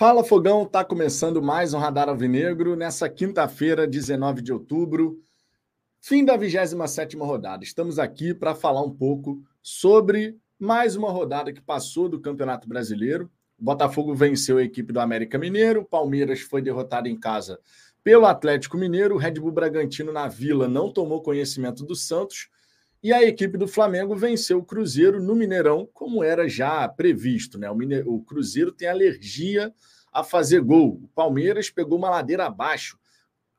Fala Fogão, tá começando mais um Radar Alvinegro nessa quinta-feira, 19 de outubro, fim da 27ª rodada. Estamos aqui para falar um pouco sobre mais uma rodada que passou do Campeonato Brasileiro. O Botafogo venceu a equipe do América Mineiro, Palmeiras foi derrotado em casa pelo Atlético Mineiro, Red Bull Bragantino na Vila não tomou conhecimento do Santos e a equipe do Flamengo venceu o Cruzeiro no Mineirão, como era já previsto. Né? O, Mine... o Cruzeiro tem alergia a fazer gol. O Palmeiras pegou uma ladeira abaixo.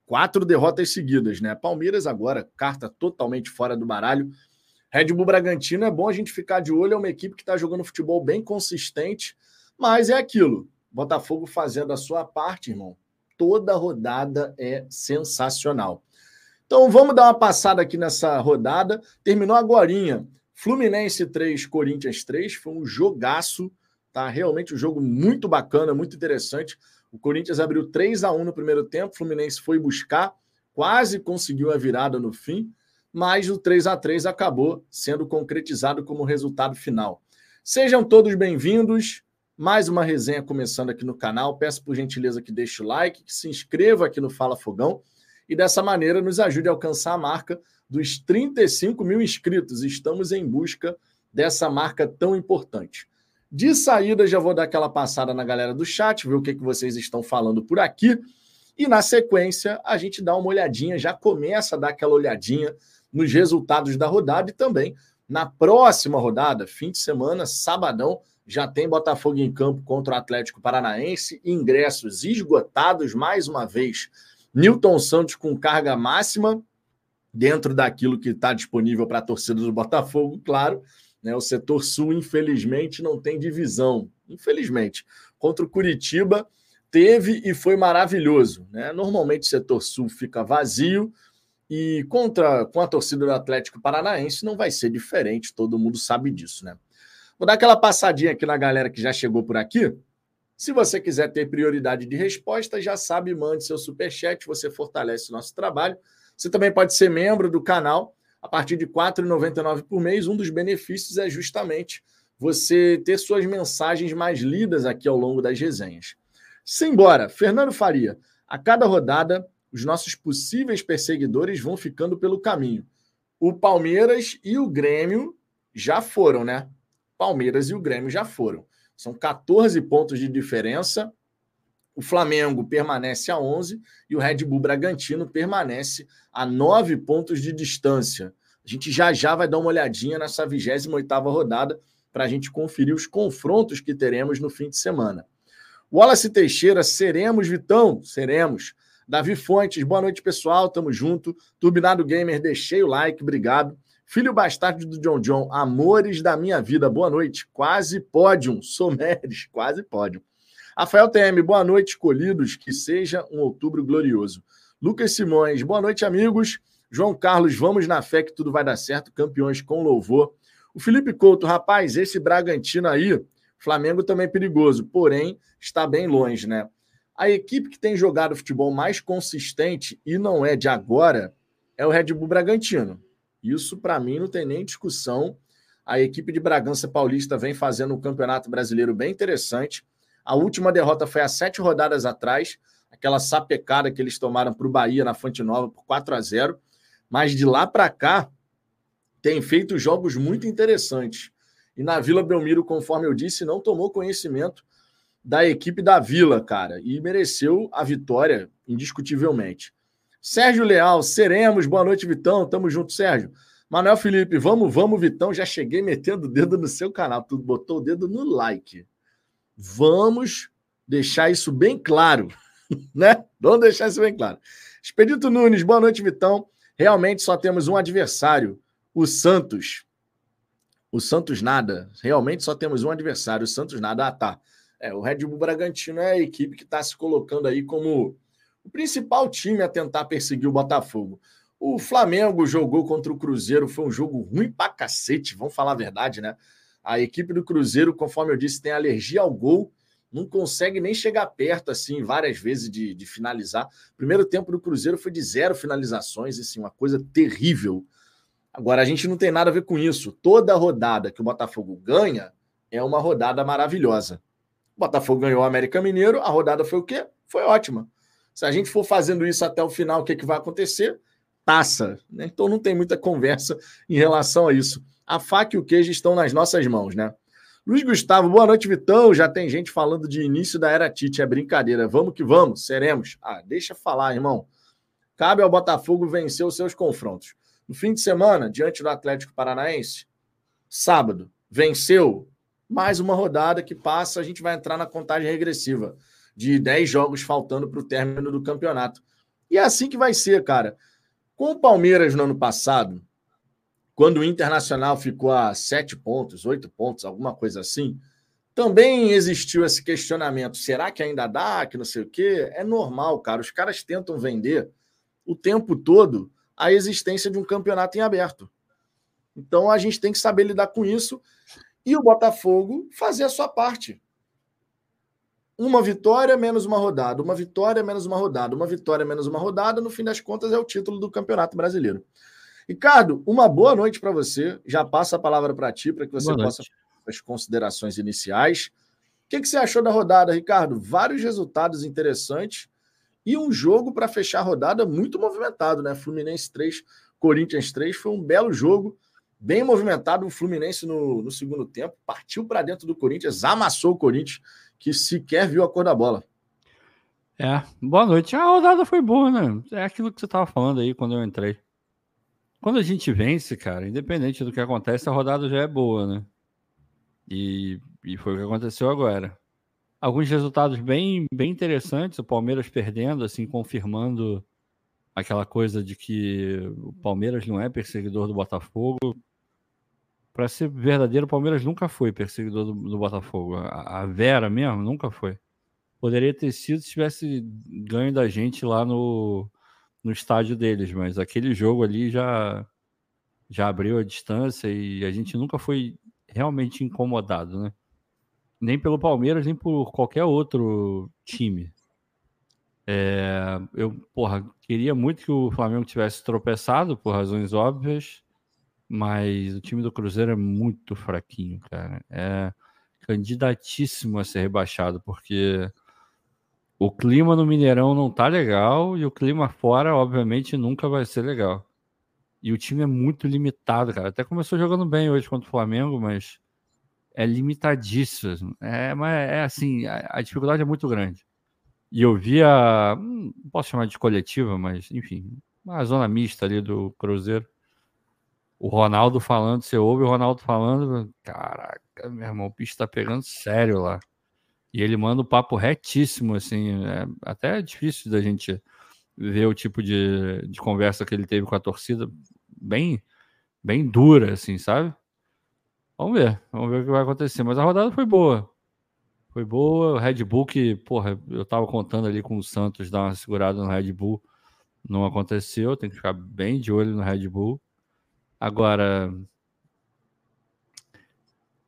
Quatro derrotas seguidas, né? Palmeiras agora, carta totalmente fora do baralho. Red Bull Bragantino é bom a gente ficar de olho, é uma equipe que está jogando futebol bem consistente, mas é aquilo. Botafogo fazendo a sua parte, irmão. Toda rodada é sensacional. Então vamos dar uma passada aqui nessa rodada. Terminou agora. Fluminense 3, Corinthians 3. Foi um jogaço. Tá realmente um jogo muito bacana, muito interessante. O Corinthians abriu 3 a 1 no primeiro tempo. Fluminense foi buscar, quase conseguiu a virada no fim, mas o 3 a 3 acabou sendo concretizado como resultado final. Sejam todos bem-vindos. Mais uma resenha começando aqui no canal. Peço por gentileza que deixe o like, que se inscreva aqui no Fala Fogão e dessa maneira nos ajude a alcançar a marca dos 35 mil inscritos. Estamos em busca dessa marca tão importante. De saída, já vou dar aquela passada na galera do chat, ver o que, que vocês estão falando por aqui. E na sequência, a gente dá uma olhadinha, já começa a dar aquela olhadinha nos resultados da rodada e também na próxima rodada, fim de semana, sabadão, já tem Botafogo em campo contra o Atlético Paranaense, ingressos esgotados mais uma vez Newton Santos com carga máxima, dentro daquilo que está disponível para a torcida do Botafogo, claro. Né? O setor sul, infelizmente, não tem divisão. Infelizmente. Contra o Curitiba, teve e foi maravilhoso. Né? Normalmente o setor sul fica vazio. E contra com a torcida do Atlético Paranaense não vai ser diferente, todo mundo sabe disso, né? Vou dar aquela passadinha aqui na galera que já chegou por aqui. Se você quiser ter prioridade de resposta, já sabe, mande seu superchat, você fortalece o nosso trabalho. Você também pode ser membro do canal a partir de R$ 4,99 por mês. Um dos benefícios é justamente você ter suas mensagens mais lidas aqui ao longo das resenhas. Simbora, Fernando Faria. A cada rodada, os nossos possíveis perseguidores vão ficando pelo caminho. O Palmeiras e o Grêmio já foram, né? Palmeiras e o Grêmio já foram. São 14 pontos de diferença. O Flamengo permanece a 11 e o Red Bull Bragantino permanece a 9 pontos de distância. A gente já já vai dar uma olhadinha nessa 28ª rodada para a gente conferir os confrontos que teremos no fim de semana. Wallace Teixeira, seremos, Vitão? Seremos. Davi Fontes, boa noite, pessoal. Tamo junto. Turbinado Gamer, deixei o like, obrigado. Filho bastardo do John John, amores da minha vida, boa noite. Quase pódio, Someres, quase pódio. Rafael TM, boa noite, escolhidos, que seja um outubro glorioso. Lucas Simões, boa noite, amigos. João Carlos, vamos na fé que tudo vai dar certo, campeões com louvor. O Felipe Couto, rapaz, esse Bragantino aí, Flamengo também é perigoso, porém está bem longe, né? A equipe que tem jogado futebol mais consistente e não é de agora é o Red Bull Bragantino. Isso, para mim, não tem nem discussão. A equipe de Bragança Paulista vem fazendo um campeonato brasileiro bem interessante. A última derrota foi há sete rodadas atrás, aquela sapecada que eles tomaram para o Bahia na Fonte Nova por 4 a 0 Mas de lá para cá, tem feito jogos muito interessantes. E na Vila Belmiro, conforme eu disse, não tomou conhecimento da equipe da Vila, cara, e mereceu a vitória indiscutivelmente. Sérgio Leal, seremos. Boa noite, Vitão. Tamo junto, Sérgio. Manuel Felipe, vamos, vamos, Vitão. Já cheguei metendo o dedo no seu canal. Tu botou o dedo no like. Vamos deixar isso bem claro, né? Vamos deixar isso bem claro. Expedito Nunes, boa noite, Vitão. Realmente só temos um adversário, o Santos. O Santos nada. Realmente só temos um adversário, o Santos nada. Ah, tá. É, o Red Bull Bragantino é a equipe que está se colocando aí como o principal time a tentar perseguir o Botafogo. O Flamengo jogou contra o Cruzeiro, foi um jogo ruim pra cacete, vamos falar a verdade, né? A equipe do Cruzeiro, conforme eu disse, tem alergia ao gol, não consegue nem chegar perto, assim, várias vezes de, de finalizar. O primeiro tempo do Cruzeiro foi de zero finalizações, assim, uma coisa terrível. Agora, a gente não tem nada a ver com isso. Toda rodada que o Botafogo ganha é uma rodada maravilhosa. Botafogo ganhou o América Mineiro, a rodada foi o quê? Foi ótima. Se a gente for fazendo isso até o final, o que, que vai acontecer? Taça. Né? Então não tem muita conversa em relação a isso. A faca e o queijo estão nas nossas mãos, né? Luiz Gustavo, boa noite, Vitão. Já tem gente falando de início da era Tite. É brincadeira. Vamos que vamos, seremos. Ah, deixa falar, irmão. Cabe ao Botafogo vencer os seus confrontos. No fim de semana, diante do Atlético Paranaense, sábado, venceu. Mais uma rodada que passa, a gente vai entrar na contagem regressiva de 10 jogos faltando para o término do campeonato. E é assim que vai ser, cara. Com o Palmeiras no ano passado, quando o Internacional ficou a 7 pontos, 8 pontos, alguma coisa assim, também existiu esse questionamento: será que ainda dá? Que não sei o quê? É normal, cara. Os caras tentam vender o tempo todo a existência de um campeonato em aberto. Então a gente tem que saber lidar com isso e o Botafogo fazer a sua parte. Uma vitória menos uma rodada, uma vitória menos uma rodada, uma vitória menos uma rodada, no fim das contas é o título do Campeonato Brasileiro. Ricardo, uma boa noite para você. Já passa a palavra para ti, para que você possa fazer as considerações iniciais. O que, que você achou da rodada, Ricardo? Vários resultados interessantes e um jogo para fechar a rodada muito movimentado, né? Fluminense 3, Corinthians 3. Foi um belo jogo, bem movimentado. O Fluminense no, no segundo tempo partiu para dentro do Corinthians, amassou o Corinthians, que sequer viu a cor da bola. É, boa noite. A rodada foi boa, né? É aquilo que você estava falando aí quando eu entrei. Quando a gente vence, cara, independente do que acontece, a rodada já é boa, né? E, e foi o que aconteceu agora. Alguns resultados bem, bem interessantes, o Palmeiras perdendo, assim, confirmando aquela coisa de que o Palmeiras não é perseguidor do Botafogo. Para ser verdadeiro, o Palmeiras nunca foi perseguidor do, do Botafogo. A, a, Vera mesmo nunca foi. Poderia ter sido se tivesse ganho da gente lá no, no estádio deles, mas aquele jogo ali já já abriu a distância e a gente nunca foi realmente incomodado, né? Nem pelo Palmeiras, nem por qualquer outro time. É, eu, porra, queria muito que o Flamengo tivesse tropeçado por razões óbvias, mas o time do Cruzeiro é muito fraquinho, cara. É candidatíssimo a ser rebaixado, porque o clima no Mineirão não tá legal e o clima fora, obviamente, nunca vai ser legal. E o time é muito limitado, cara. Até começou jogando bem hoje contra o Flamengo, mas é limitadíssimo. É, mas é assim, a, a dificuldade é muito grande. E eu via, hum, não posso chamar de coletiva, mas enfim, uma zona mista ali do Cruzeiro. O Ronaldo falando, você ouve o Ronaldo falando, caraca, meu irmão, o bicho tá pegando sério lá. E ele manda o um papo retíssimo, assim, é até é difícil da gente ver o tipo de, de conversa que ele teve com a torcida, bem, bem dura, assim, sabe? Vamos ver, vamos ver o que vai acontecer. Mas a rodada foi boa. Foi boa. O Red Bull, que, porra, eu tava contando ali com o Santos dar uma segurada no Red Bull. Não aconteceu, tem que ficar bem de olho no Red Bull. Agora,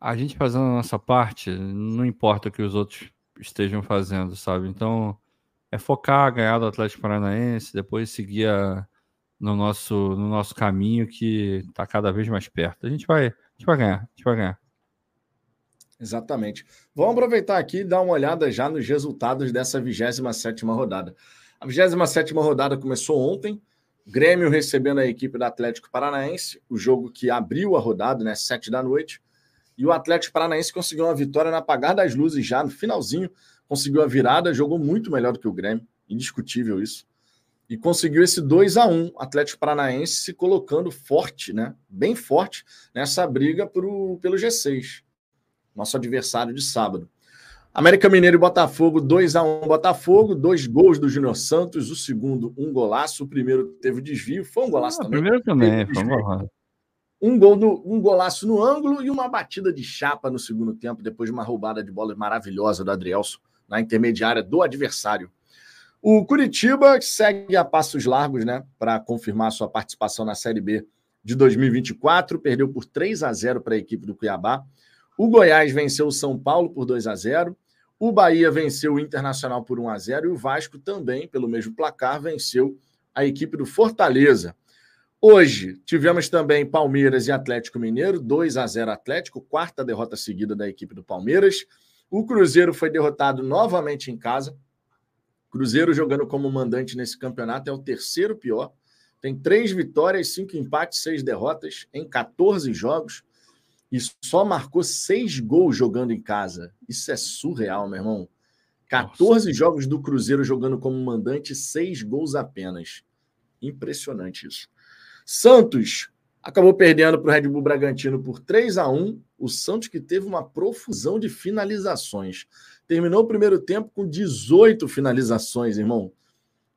a gente fazendo a nossa parte, não importa o que os outros estejam fazendo, sabe? Então, é focar, ganhar do Atlético Paranaense, depois seguir a, no, nosso, no nosso caminho que está cada vez mais perto. A gente vai, a gente vai ganhar, a gente vai ganhar. Exatamente. Vamos aproveitar aqui e dar uma olhada já nos resultados dessa 27 rodada. A 27 rodada começou ontem, Grêmio recebendo a equipe do Atlético Paranaense, o jogo que abriu a rodada, né, 7 da noite. E o Atlético Paranaense conseguiu uma vitória no apagar das luzes já no finalzinho, conseguiu a virada, jogou muito melhor do que o Grêmio, indiscutível isso. E conseguiu esse 2 a 1 Atlético Paranaense se colocando forte, né? Bem forte nessa briga pro, pelo G6. Nosso adversário de sábado. América Mineiro e Botafogo, 2 a 1 Botafogo, dois gols do Júnior Santos, o segundo, um golaço, o primeiro teve desvio, foi um golaço ah, também. O primeiro também, foi um golaço um gol no, um golaço no ângulo e uma batida de chapa no segundo tempo, depois de uma roubada de bola maravilhosa do Adrielson na intermediária do adversário. O Curitiba segue a passos largos, né, para confirmar sua participação na Série B de 2024, perdeu por 3 a 0 para a equipe do Cuiabá. O Goiás venceu o São Paulo por 2 a 0. O Bahia venceu o Internacional por 1 a 0 e o Vasco também, pelo mesmo placar, venceu a equipe do Fortaleza. Hoje tivemos também Palmeiras e Atlético Mineiro, 2 a 0 Atlético, quarta derrota seguida da equipe do Palmeiras. O Cruzeiro foi derrotado novamente em casa. Cruzeiro jogando como mandante nesse campeonato é o terceiro pior. Tem três vitórias, cinco empates, seis derrotas em 14 jogos. E só marcou seis gols jogando em casa. Isso é surreal, meu irmão. 14 Nossa. jogos do Cruzeiro jogando como mandante, seis gols apenas. Impressionante isso. Santos acabou perdendo para o Red Bull Bragantino por 3 a 1 O Santos que teve uma profusão de finalizações. Terminou o primeiro tempo com 18 finalizações, irmão.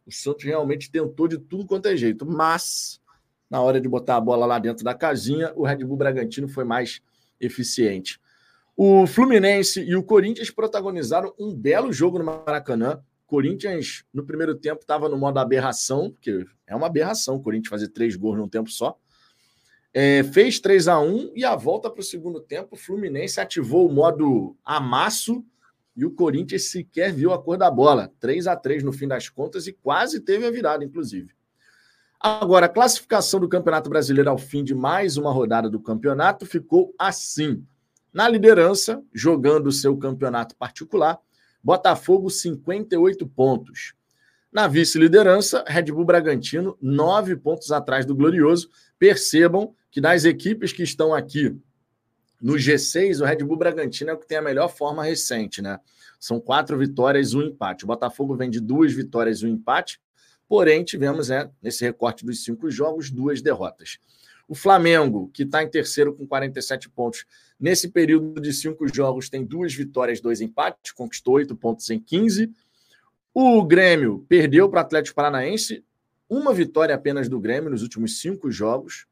O Santos realmente tentou de tudo quanto é jeito, mas na hora de botar a bola lá dentro da casinha, o Red Bull Bragantino foi mais eficiente. O Fluminense e o Corinthians protagonizaram um belo jogo no Maracanã. Corinthians, no primeiro tempo, estava no modo aberração, porque é uma aberração o Corinthians fazer três gols num tempo só. É, fez 3 a 1 e a volta para o segundo tempo, o Fluminense ativou o modo amasso e o Corinthians sequer viu a cor da bola. 3 a 3 no fim das contas e quase teve a virada, inclusive. Agora, a classificação do Campeonato Brasileiro ao fim de mais uma rodada do campeonato ficou assim. Na liderança, jogando o seu campeonato particular, Botafogo 58 pontos. Na vice-liderança, Red Bull Bragantino, nove pontos atrás do Glorioso. Percebam que das equipes que estão aqui no G6, o Red Bull Bragantino é o que tem a melhor forma recente, né? São quatro vitórias um empate. O Botafogo vem de duas vitórias e um empate, porém tivemos, né, nesse recorte dos cinco jogos, duas derrotas. O Flamengo, que está em terceiro com 47 pontos, nesse período de cinco jogos, tem duas vitórias, dois empates, conquistou oito pontos em 15. O Grêmio perdeu para o Atlético Paranaense, uma vitória apenas do Grêmio nos últimos cinco jogos.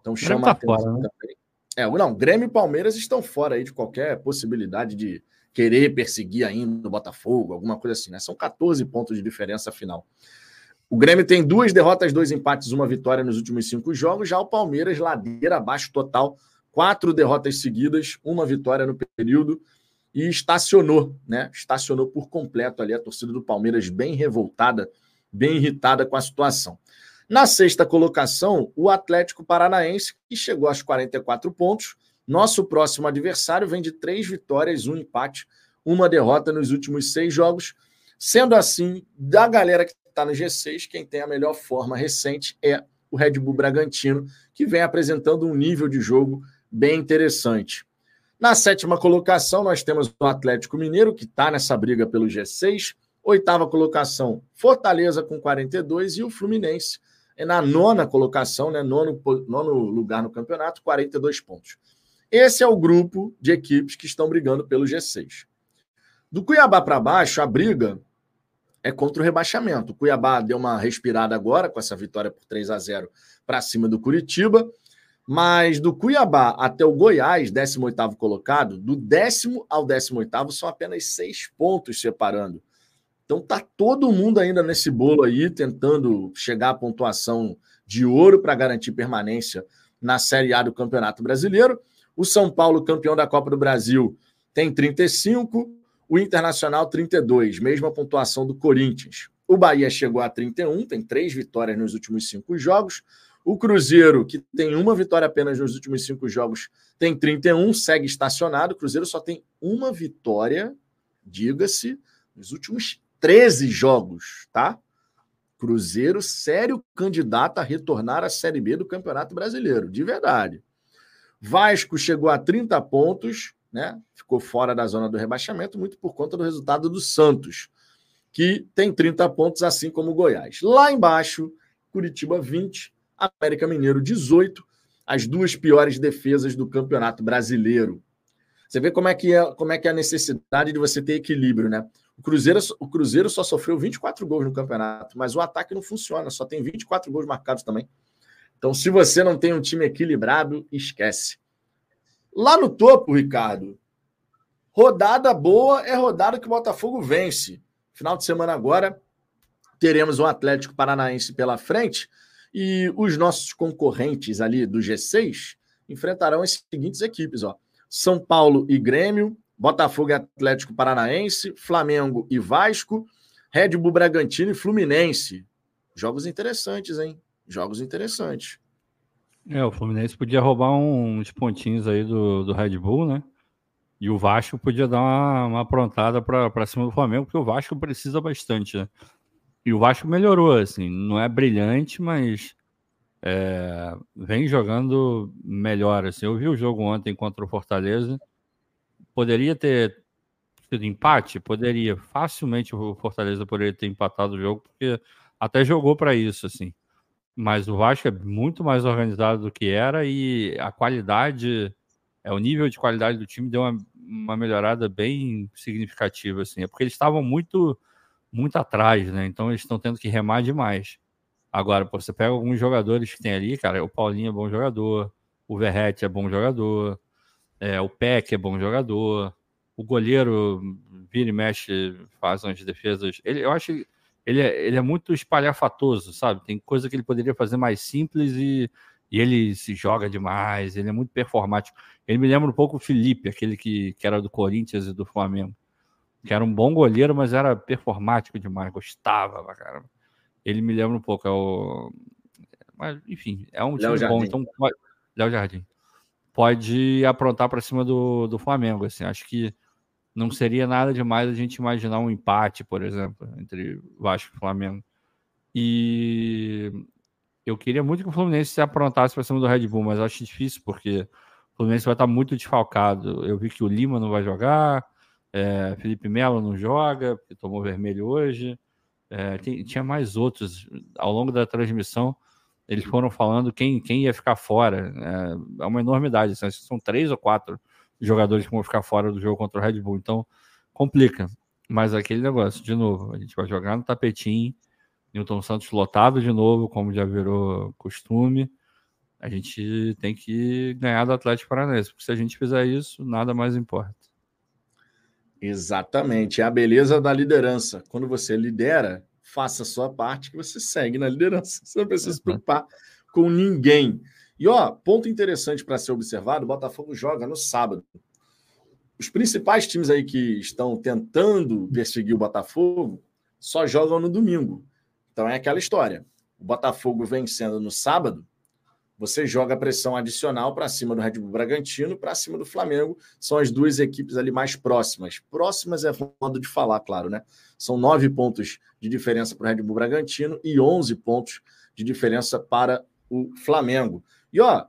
Então chama tá atenção fora, né? também. É, não, Grêmio e Palmeiras estão fora aí de qualquer possibilidade de querer perseguir ainda o Botafogo, alguma coisa assim, né? São 14 pontos de diferença final. O Grêmio tem duas derrotas, dois empates, uma vitória nos últimos cinco jogos. Já o Palmeiras, ladeira abaixo total, quatro derrotas seguidas, uma vitória no período e estacionou, né? Estacionou por completo ali a torcida do Palmeiras, bem revoltada, bem irritada com a situação. Na sexta colocação, o Atlético Paranaense, que chegou aos 44 pontos. Nosso próximo adversário vem de três vitórias, um empate, uma derrota nos últimos seis jogos. Sendo assim, da galera que está no G6, quem tem a melhor forma recente é o Red Bull Bragantino, que vem apresentando um nível de jogo bem interessante. Na sétima colocação, nós temos o Atlético Mineiro, que está nessa briga pelo G6. Oitava colocação, Fortaleza com 42 e o Fluminense é na nona colocação, né, nono, nono lugar no campeonato, 42 pontos. Esse é o grupo de equipes que estão brigando pelo G6. Do Cuiabá para baixo, a briga é contra o rebaixamento. O Cuiabá deu uma respirada agora com essa vitória por 3 a 0 para cima do Curitiba, mas do Cuiabá até o Goiás, 18º colocado, do décimo ao 18º são apenas seis pontos separando. Então tá todo mundo ainda nesse bolo aí, tentando chegar à pontuação de ouro para garantir permanência na Série A do Campeonato Brasileiro. O São Paulo, campeão da Copa do Brasil, tem 35, o Internacional 32, mesma pontuação do Corinthians. O Bahia chegou a 31, tem três vitórias nos últimos cinco jogos. O Cruzeiro, que tem uma vitória apenas nos últimos cinco jogos, tem 31, segue estacionado. O Cruzeiro só tem uma vitória, diga-se, nos últimos 13 jogos, tá? Cruzeiro, sério candidato a retornar à Série B do Campeonato Brasileiro, de verdade. Vasco chegou a 30 pontos, né? Ficou fora da zona do rebaixamento, muito por conta do resultado do Santos, que tem 30 pontos, assim como o Goiás. Lá embaixo, Curitiba 20, América Mineiro 18, as duas piores defesas do Campeonato Brasileiro. Você vê como é que é, como é, que é a necessidade de você ter equilíbrio, né? O Cruzeiro, o Cruzeiro só sofreu 24 gols no campeonato, mas o ataque não funciona, só tem 24 gols marcados também. Então, se você não tem um time equilibrado, esquece. Lá no topo, Ricardo, rodada boa é rodada que o Botafogo vence. Final de semana agora, teremos um Atlético Paranaense pela frente e os nossos concorrentes ali do G6 enfrentarão as seguintes equipes: ó. São Paulo e Grêmio, Botafogo e Atlético Paranaense, Flamengo e Vasco, Red Bull Bragantino e Fluminense. Jogos interessantes, hein? Jogos interessantes. É, o Fluminense podia roubar uns pontinhos aí do, do Red Bull, né? E o Vasco podia dar uma, uma aprontada para cima do Flamengo, porque o Vasco precisa bastante, né? E o Vasco melhorou, assim, não é brilhante, mas é, vem jogando melhor. Assim. Eu vi o jogo ontem contra o Fortaleza. Poderia ter sido empate? Poderia. Facilmente o Fortaleza poderia ter empatado o jogo, porque até jogou para isso, assim. Mas o Vasco é muito mais organizado do que era e a qualidade, é o nível de qualidade do time deu uma, uma melhorada bem significativa, assim. É porque eles estavam muito muito atrás, né? Então eles estão tendo que remar demais. Agora, pô, você pega alguns jogadores que tem ali, cara, o Paulinho é bom jogador, o Verrete é bom jogador, é, o Peck é bom jogador, o goleiro vira e mexe, faz umas defesas. Ele, eu acho que ele é, ele é muito espalhafatoso, sabe? Tem coisa que ele poderia fazer mais simples e, e ele se joga demais, ele é muito performático. Ele me lembra um pouco o Felipe, aquele que, que era do Corinthians e do Flamengo, que era um bom goleiro, mas era performático demais, gostava, cara. Ele me lembra um pouco, é o. Mas, enfim, é um time bom, então. Léo Jardim. Pode aprontar para cima do, do Flamengo, assim. Acho que não seria nada demais a gente imaginar um empate, por exemplo, entre Vasco e Flamengo. E eu queria muito que o Fluminense se aprontasse para cima do Red Bull, mas acho difícil, porque o Fluminense vai estar muito desfalcado. Eu vi que o Lima não vai jogar, é, Felipe Melo não joga, porque tomou vermelho hoje. É, tem, tinha mais outros. Ao longo da transmissão, eles foram falando quem, quem ia ficar fora. É, é uma enormidade. Assim, são três ou quatro jogadores que vão ficar fora do jogo contra o Red Bull. Então, complica. Mas aquele negócio, de novo, a gente vai jogar no tapetinho. Newton Santos lotado de novo, como já virou costume. A gente tem que ganhar do Atlético Paranaense, porque se a gente fizer isso, nada mais importa. Exatamente, é a beleza da liderança. Quando você lidera, faça a sua parte que você segue na liderança. Você não precisa se preocupar com ninguém. E ó, ponto interessante para ser observado: o Botafogo joga no sábado. Os principais times aí que estão tentando perseguir o Botafogo só jogam no domingo. Então é aquela história. O Botafogo vencendo no sábado, você joga pressão adicional para cima do Red Bull Bragantino, para cima do Flamengo. São as duas equipes ali mais próximas. Próximas é modo de falar, claro, né? São nove pontos de diferença para o Red Bull Bragantino e onze pontos de diferença para o Flamengo. E ó,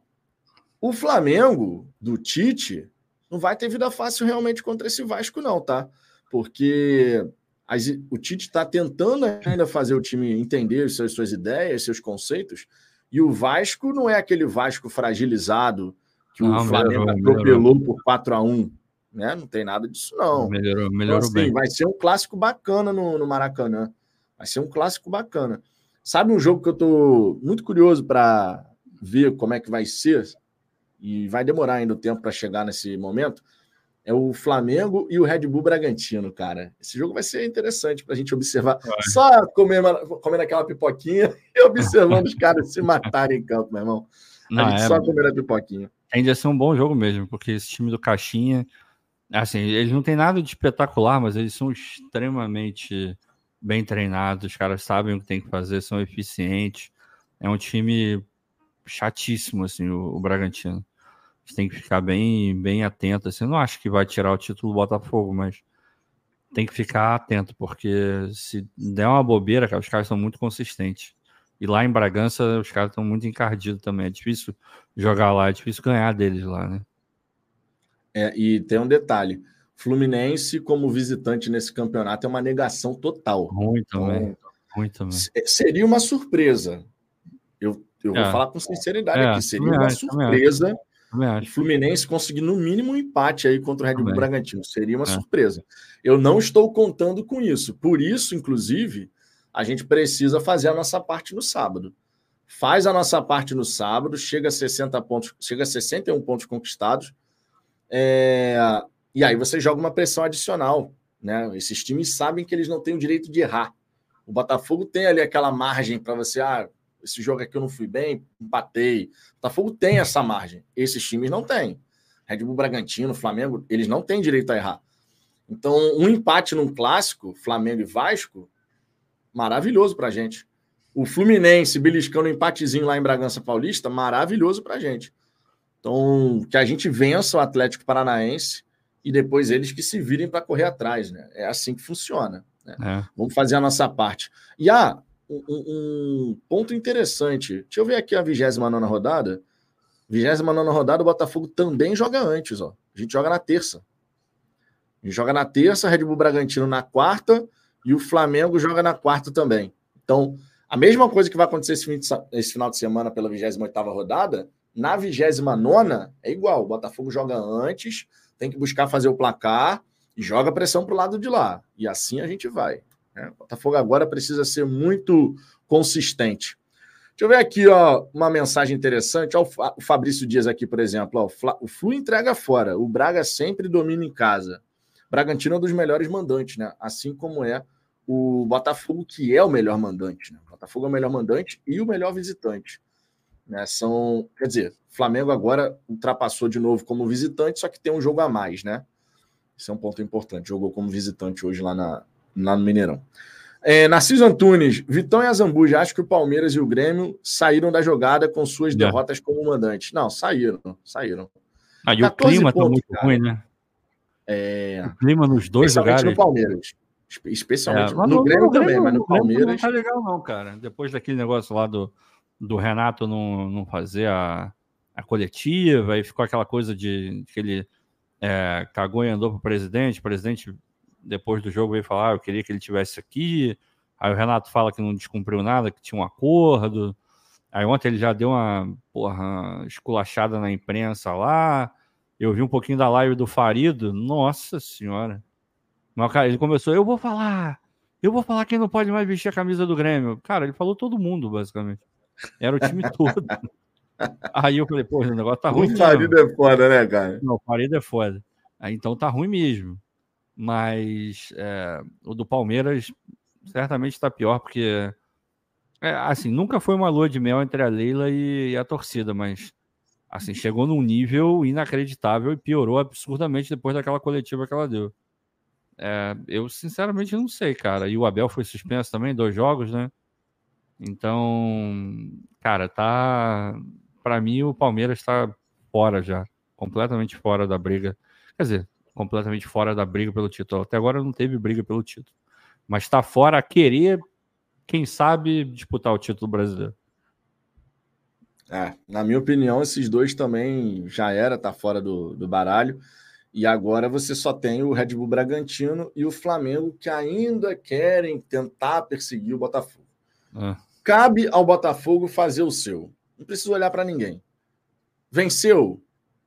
o Flamengo do Tite não vai ter vida fácil realmente contra esse Vasco, não, tá? Porque as, o Tite está tentando ainda fazer o time entender suas, suas ideias, seus conceitos e o Vasco não é aquele Vasco fragilizado que não, o Flamengo melhorou, atropelou melhorou. por 4 a 1 né? Não tem nada disso, não. Melhorou, melhorou então, assim, bem. Vai ser um clássico bacana no, no Maracanã. Vai ser um clássico bacana. Sabe um jogo que eu tô muito curioso para ver como é que vai ser? E vai demorar ainda o tempo para chegar nesse momento é o Flamengo e o Red Bull Bragantino, cara. Esse jogo vai ser interessante para a gente observar. Vai. Só comendo, comendo aquela pipoquinha e observando os caras se matarem em campo, meu irmão. Não, a gente é, só comendo a pipoquinha. Ainda ia ser um bom jogo mesmo, porque esse time do Caixinha, assim, eles não têm nada de espetacular, mas eles são extremamente bem treinados, os caras sabem o que tem que fazer, são eficientes. É um time chatíssimo, assim, o, o Bragantino gente tem que ficar bem, bem atento. Assim, eu não acho que vai tirar o título do Botafogo, mas tem que ficar atento, porque se der uma bobeira, cara, os caras são muito consistentes. E lá em Bragança, os caras estão muito encardidos também. É difícil jogar lá, é difícil ganhar deles lá, né? É, e tem um detalhe: Fluminense, como visitante nesse campeonato, é uma negação total. Muito então, também. Muito também. Seria uma surpresa. Eu, eu é. vou falar com sinceridade é, aqui. Seria uma surpresa o Fluminense conseguir no mínimo um empate aí contra o Red Bull. Bragantino. Seria uma é. surpresa. Eu não estou contando com isso. Por isso, inclusive, a gente precisa fazer a nossa parte no sábado. Faz a nossa parte no sábado, chega a 60 pontos, chega a 61 pontos conquistados. É... E aí você joga uma pressão adicional. Né? Esses times sabem que eles não têm o direito de errar. O Botafogo tem ali aquela margem para você, ah, esse jogo aqui eu não fui bem, empatei. O Botafogo tem essa margem. Esses times não têm. Red Bull Bragantino, Flamengo, eles não têm direito a errar. Então, um empate num clássico, Flamengo e Vasco, maravilhoso pra gente. O Fluminense beliscando um empatezinho lá em Bragança Paulista, maravilhoso pra gente. Então, que a gente vença o Atlético Paranaense e depois eles que se virem para correr atrás, né? É assim que funciona. Né? É. Vamos fazer a nossa parte. E ah, um, ponto interessante. Deixa eu ver aqui a 29 rodada. 29 rodada, o Botafogo também joga antes, ó. A gente joga na terça. A gente joga na terça, Red Bull Bragantino na quarta e o Flamengo joga na quarta também. Então, a mesma coisa que vai acontecer esse, final de semana pela 28 rodada, na 29 é igual. O Botafogo joga antes, tem que buscar fazer o placar e joga pressão para o lado de lá. E assim a gente vai. Né? O Botafogo agora precisa ser muito consistente. Deixa eu ver aqui ó, uma mensagem interessante. Ó, o Fabrício Dias aqui, por exemplo. Ó, o Flu entrega fora. O Braga sempre domina em casa. Bragantino é um dos melhores mandantes, né? Assim como é o Botafogo, que é o melhor mandante. Né? O Botafogo é o melhor mandante e o melhor visitante. Né? São, quer dizer, Flamengo agora ultrapassou de novo como visitante, só que tem um jogo a mais, né? Esse é um ponto importante. Jogou como visitante hoje lá, na, lá no Mineirão. É, Narciso Antunes, Vitão e Azambuja, acho que o Palmeiras e o Grêmio saíram da jogada com suas derrotas como mandantes. Não, saíram, saíram. Ah, e o clima tá muito cara. ruim, né? É... O clima nos dois lugares. no Palmeiras. Especialmente. É, no, no, Grêmio no também, Grêmio, mas no Palmeiras. Não tá legal, não, cara. Depois daquele negócio lá do, do Renato não, não fazer a, a coletiva, e ficou aquela coisa de, de que ele é, cagou e andou pro presidente. O presidente, depois do jogo, veio falar: ah, eu queria que ele tivesse aqui. Aí o Renato fala que não descumpriu nada, que tinha um acordo. Aí ontem ele já deu uma porra, esculachada na imprensa lá. Eu vi um pouquinho da live do Farido. Nossa senhora. Mas, cara, ele começou, eu vou falar, eu vou falar quem não pode mais vestir a camisa do Grêmio. Cara, ele falou todo mundo, basicamente. Era o time todo. Aí eu falei, pô, o negócio tá ruim. O Farido é foda, né, cara? Não, o Farido é foda. Aí então tá ruim mesmo. Mas é, o do Palmeiras certamente tá pior, porque é, assim, nunca foi uma lua de mel entre a Leila e, e a torcida, mas assim, chegou num nível inacreditável e piorou absurdamente depois daquela coletiva que ela deu. É, eu sinceramente não sei, cara. E o Abel foi suspenso também, dois jogos, né? Então, cara, tá. Para mim, o Palmeiras está fora já, completamente fora da briga. Quer dizer, completamente fora da briga pelo título. Até agora não teve briga pelo título, mas está fora a querer, quem sabe, disputar o título brasileiro. É, na minha opinião, esses dois também já era, tá fora do, do baralho. E agora você só tem o Red Bull Bragantino e o Flamengo que ainda querem tentar perseguir o Botafogo. É. Cabe ao Botafogo fazer o seu. Não precisa olhar para ninguém. Venceu,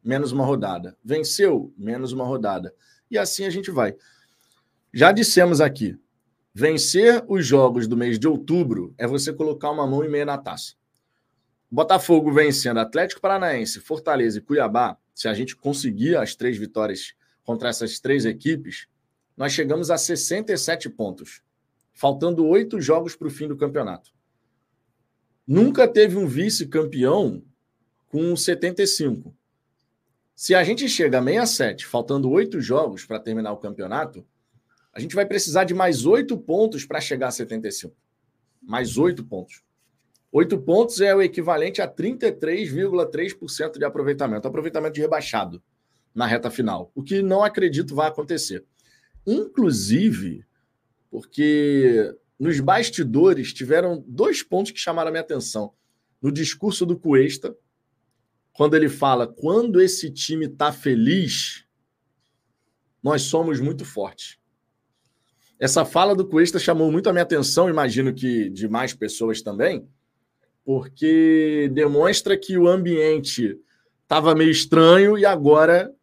menos uma rodada. Venceu, menos uma rodada. E assim a gente vai. Já dissemos aqui: vencer os jogos do mês de outubro é você colocar uma mão e meia na taça. Botafogo vencendo Atlético Paranaense, Fortaleza e Cuiabá se a gente conseguir as três vitórias contra essas três equipes, nós chegamos a 67 pontos, faltando oito jogos para o fim do campeonato. Nunca teve um vice-campeão com 75. Se a gente chega a 67, faltando oito jogos para terminar o campeonato, a gente vai precisar de mais oito pontos para chegar a 75. Mais oito pontos. Oito pontos é o equivalente a 33,3% de aproveitamento, aproveitamento de rebaixado na reta final, o que não acredito vai acontecer. Inclusive, porque nos bastidores tiveram dois pontos que chamaram a minha atenção. No discurso do Cuesta, quando ele fala: quando esse time está feliz, nós somos muito fortes. Essa fala do Cuesta chamou muito a minha atenção, imagino que de mais pessoas também, porque demonstra que o ambiente estava meio estranho e agora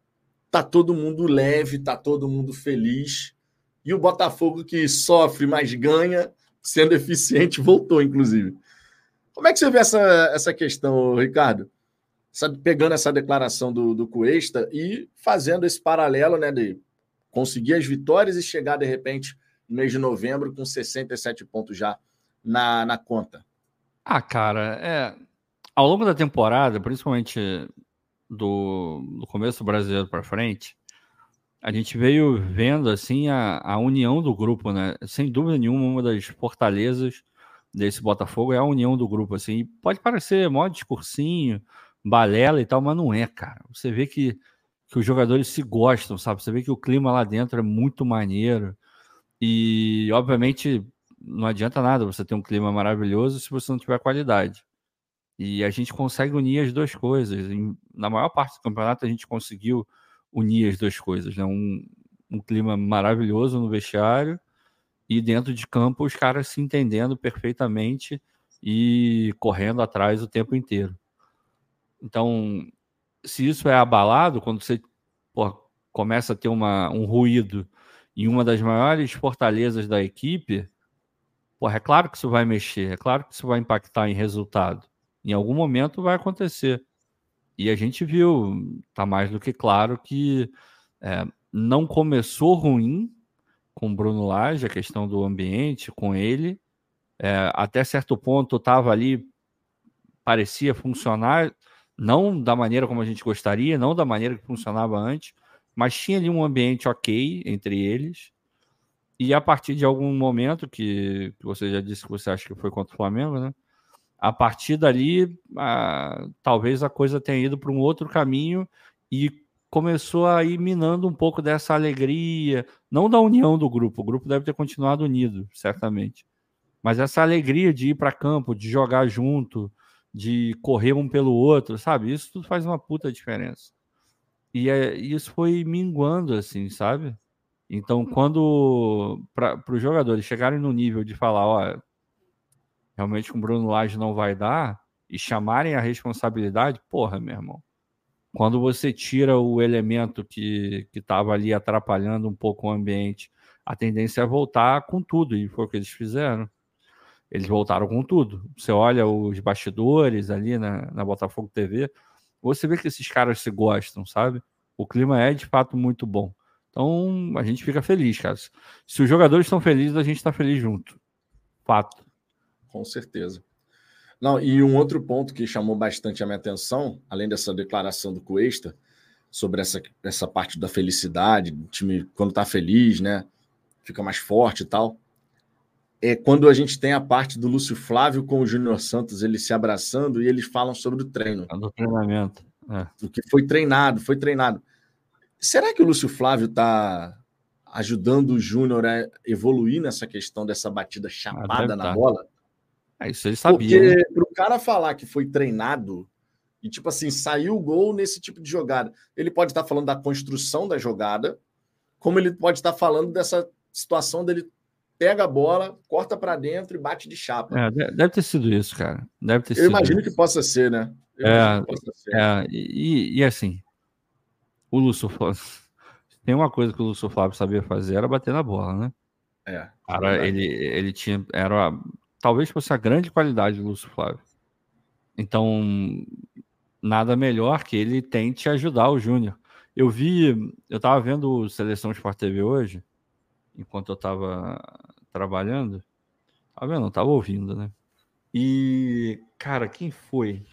tá todo mundo leve, tá todo mundo feliz. E o Botafogo que sofre, mas ganha, sendo eficiente, voltou, inclusive. Como é que você vê essa, essa questão, Ricardo? Essa, pegando essa declaração do, do Cuesta e fazendo esse paralelo né, de conseguir as vitórias e chegar, de repente, no mês de novembro com 67 pontos já na, na conta. Ah, cara, é. Ao longo da temporada, principalmente do, do começo brasileiro para frente, a gente veio vendo assim a, a união do grupo, né? Sem dúvida nenhuma, uma das fortalezas desse Botafogo é a união do grupo, assim. Pode parecer mó discursinho, balela e tal, mas não é, cara. Você vê que que os jogadores se gostam, sabe? Você vê que o clima lá dentro é muito maneiro. E, obviamente, não adianta nada você ter um clima maravilhoso se você não tiver qualidade. E a gente consegue unir as duas coisas. na maior parte do campeonato, a gente conseguiu unir as duas coisas. Né? Um, um clima maravilhoso no vestiário e dentro de campo os caras se entendendo perfeitamente e correndo atrás o tempo inteiro. Então, se isso é abalado, quando você porra, começa a ter uma, um ruído em uma das maiores fortalezas da equipe, porra, é claro que isso vai mexer, é claro que isso vai impactar em resultado. Em algum momento vai acontecer. E a gente viu, tá mais do que claro, que é, não começou ruim com Bruno Lage, a questão do ambiente, com ele. É, até certo ponto estava ali, parecia funcionar, não da maneira como a gente gostaria, não da maneira que funcionava antes, mas tinha ali um ambiente ok entre eles. E a partir de algum momento, que, que você já disse que você acha que foi contra o Flamengo, né? A partir dali, a, talvez a coisa tenha ido para um outro caminho e começou a ir minando um pouco dessa alegria, não da união do grupo, o grupo deve ter continuado unido, certamente, mas essa alegria de ir para campo, de jogar junto, de correr um pelo outro, sabe? Isso tudo faz uma puta diferença. E é, isso foi minguando, assim, sabe? Então, quando para os jogadores chegarem no nível de falar, ó, realmente com o Bruno Lage não vai dar, e chamarem a responsabilidade, porra, meu irmão. Quando você tira o elemento que estava ali atrapalhando um pouco o ambiente, a tendência é voltar com tudo, e foi o que eles fizeram. Eles voltaram com tudo. Você olha os bastidores ali na, na Botafogo TV, você vê que esses caras se gostam, sabe? O clima é de fato muito bom. Então a gente fica feliz, cara. Se os jogadores estão felizes, a gente está feliz junto. Fato. Com certeza. Não, e um outro ponto que chamou bastante a minha atenção, além dessa declaração do Cuesta, sobre essa, essa parte da felicidade, o time quando está feliz, né? Fica mais forte e tal é quando a gente tem a parte do Lúcio Flávio com o Júnior Santos, eles se abraçando e eles falam sobre o treino. Do treinamento. É. Do que foi treinado, foi treinado. Será que o Lúcio Flávio está ajudando o Júnior a evoluir nessa questão dessa batida chapada ah, na tá. bola? É, isso ele sabia. Porque né? para o cara falar que foi treinado e, tipo assim, saiu o gol nesse tipo de jogada, ele pode estar tá falando da construção da jogada, como ele pode estar tá falando dessa situação dele pega a bola, corta para dentro e bate de chapa. É, deve ter sido isso, cara. Deve ter Eu sido imagino isso. que possa ser, né? é, ser. é e, e, assim, o Lúcio Flávio. Tem uma coisa que o Lúcio Flávio sabia fazer, era bater na bola, né? É. Cara, ele, ele tinha. Era, talvez fosse a grande qualidade do Lúcio Flávio. Então, nada melhor que ele tente ajudar o Júnior. Eu vi, eu tava vendo o Seleção Sport TV hoje, enquanto eu estava trabalhando. Tá vendo? Tava ouvindo, né? E, cara, quem foi?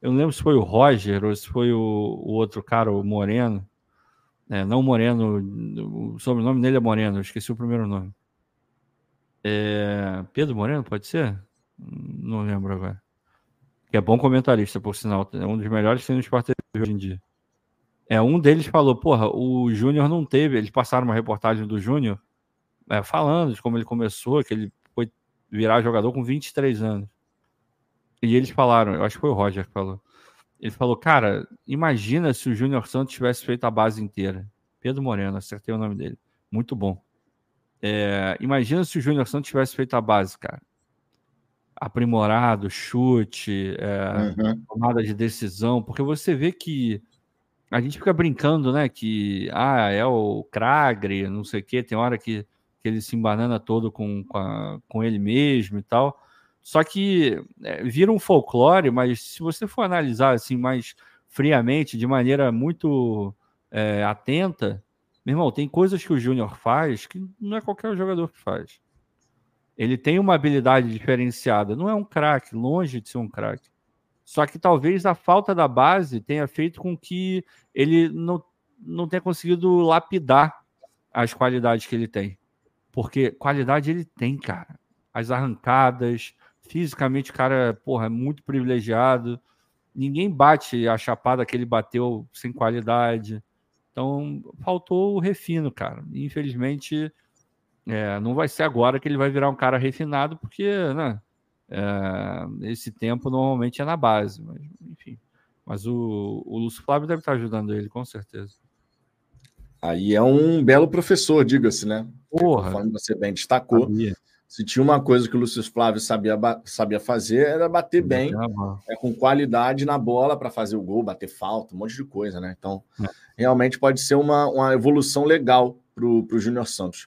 Eu não lembro se foi o Roger ou se foi o, o outro cara, o Moreno. É, não Moreno, o sobrenome dele é Moreno, eu esqueci o primeiro nome. É, Pedro Moreno, pode ser? Não lembro agora. Que é bom comentarista, por sinal. É um dos melhores Sport TV hoje em dia. É, um deles falou, porra, o Júnior não teve. Eles passaram uma reportagem do Júnior é, falando de como ele começou, que ele foi virar jogador com 23 anos. E eles falaram, eu acho que foi o Roger que falou. Ele falou, cara, imagina se o Júnior Santos tivesse feito a base inteira. Pedro Moreno, acertei o nome dele. Muito bom. É, imagina se o Júnior Santos tivesse feito a base, cara. Aprimorado, chute, é, uhum. tomada de decisão, porque você vê que a gente fica brincando, né? Que ah, é o Cragre, não sei o quê, tem hora que que ele se embanana todo com, com, a, com ele mesmo e tal. Só que é, vira um folclore, mas se você for analisar assim mais friamente, de maneira muito é, atenta, meu irmão, tem coisas que o Júnior faz que não é qualquer jogador que faz. Ele tem uma habilidade diferenciada, não é um craque, longe de ser um craque. Só que talvez a falta da base tenha feito com que ele não, não tenha conseguido lapidar as qualidades que ele tem. Porque qualidade ele tem, cara. As arrancadas, fisicamente o cara, porra, é muito privilegiado. Ninguém bate a chapada que ele bateu sem qualidade. Então, faltou o refino, cara. Infelizmente, é, não vai ser agora que ele vai virar um cara refinado, porque né, é, esse tempo normalmente é na base. Mas, enfim. Mas o, o Lúcio Flávio deve estar ajudando ele, com certeza. Aí é um belo professor, diga-se, né? Porra. Conforme você bem destacou. Sabia. Se tinha uma coisa que o Lúcio Flávio sabia, sabia fazer, era bater bem, é, com qualidade na bola para fazer o gol, bater falta, um monte de coisa, né? Então, é. realmente pode ser uma, uma evolução legal para o Júnior Santos.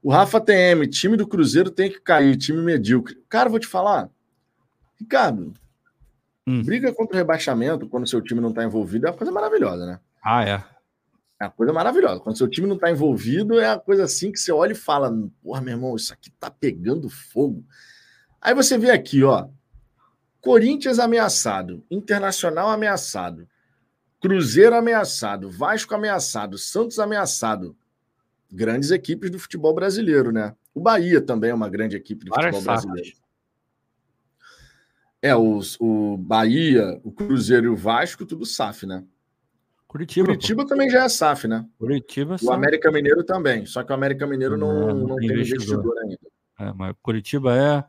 O Rafa TM, time do Cruzeiro tem que cair, time medíocre. Cara, vou te falar, Ricardo, hum. briga contra o rebaixamento quando seu time não está envolvido é uma coisa maravilhosa, né? Ah, é. É uma coisa maravilhosa. Quando seu time não está envolvido, é uma coisa assim que você olha e fala: porra, meu irmão, isso aqui tá pegando fogo. Aí você vê aqui, ó. Corinthians ameaçado, Internacional ameaçado, Cruzeiro ameaçado, Vasco ameaçado, Santos ameaçado. Grandes equipes do futebol brasileiro, né? O Bahia também é uma grande equipe do futebol brasileiro. É, os, o Bahia, o Cruzeiro e o Vasco, tudo SAF, né? Curitiba. Curitiba pô. também já é SAF, né? Curitiba O América Mineiro também. Só que o América Mineiro não, não, não tem investidor, investidor ainda. É, mas Curitiba é.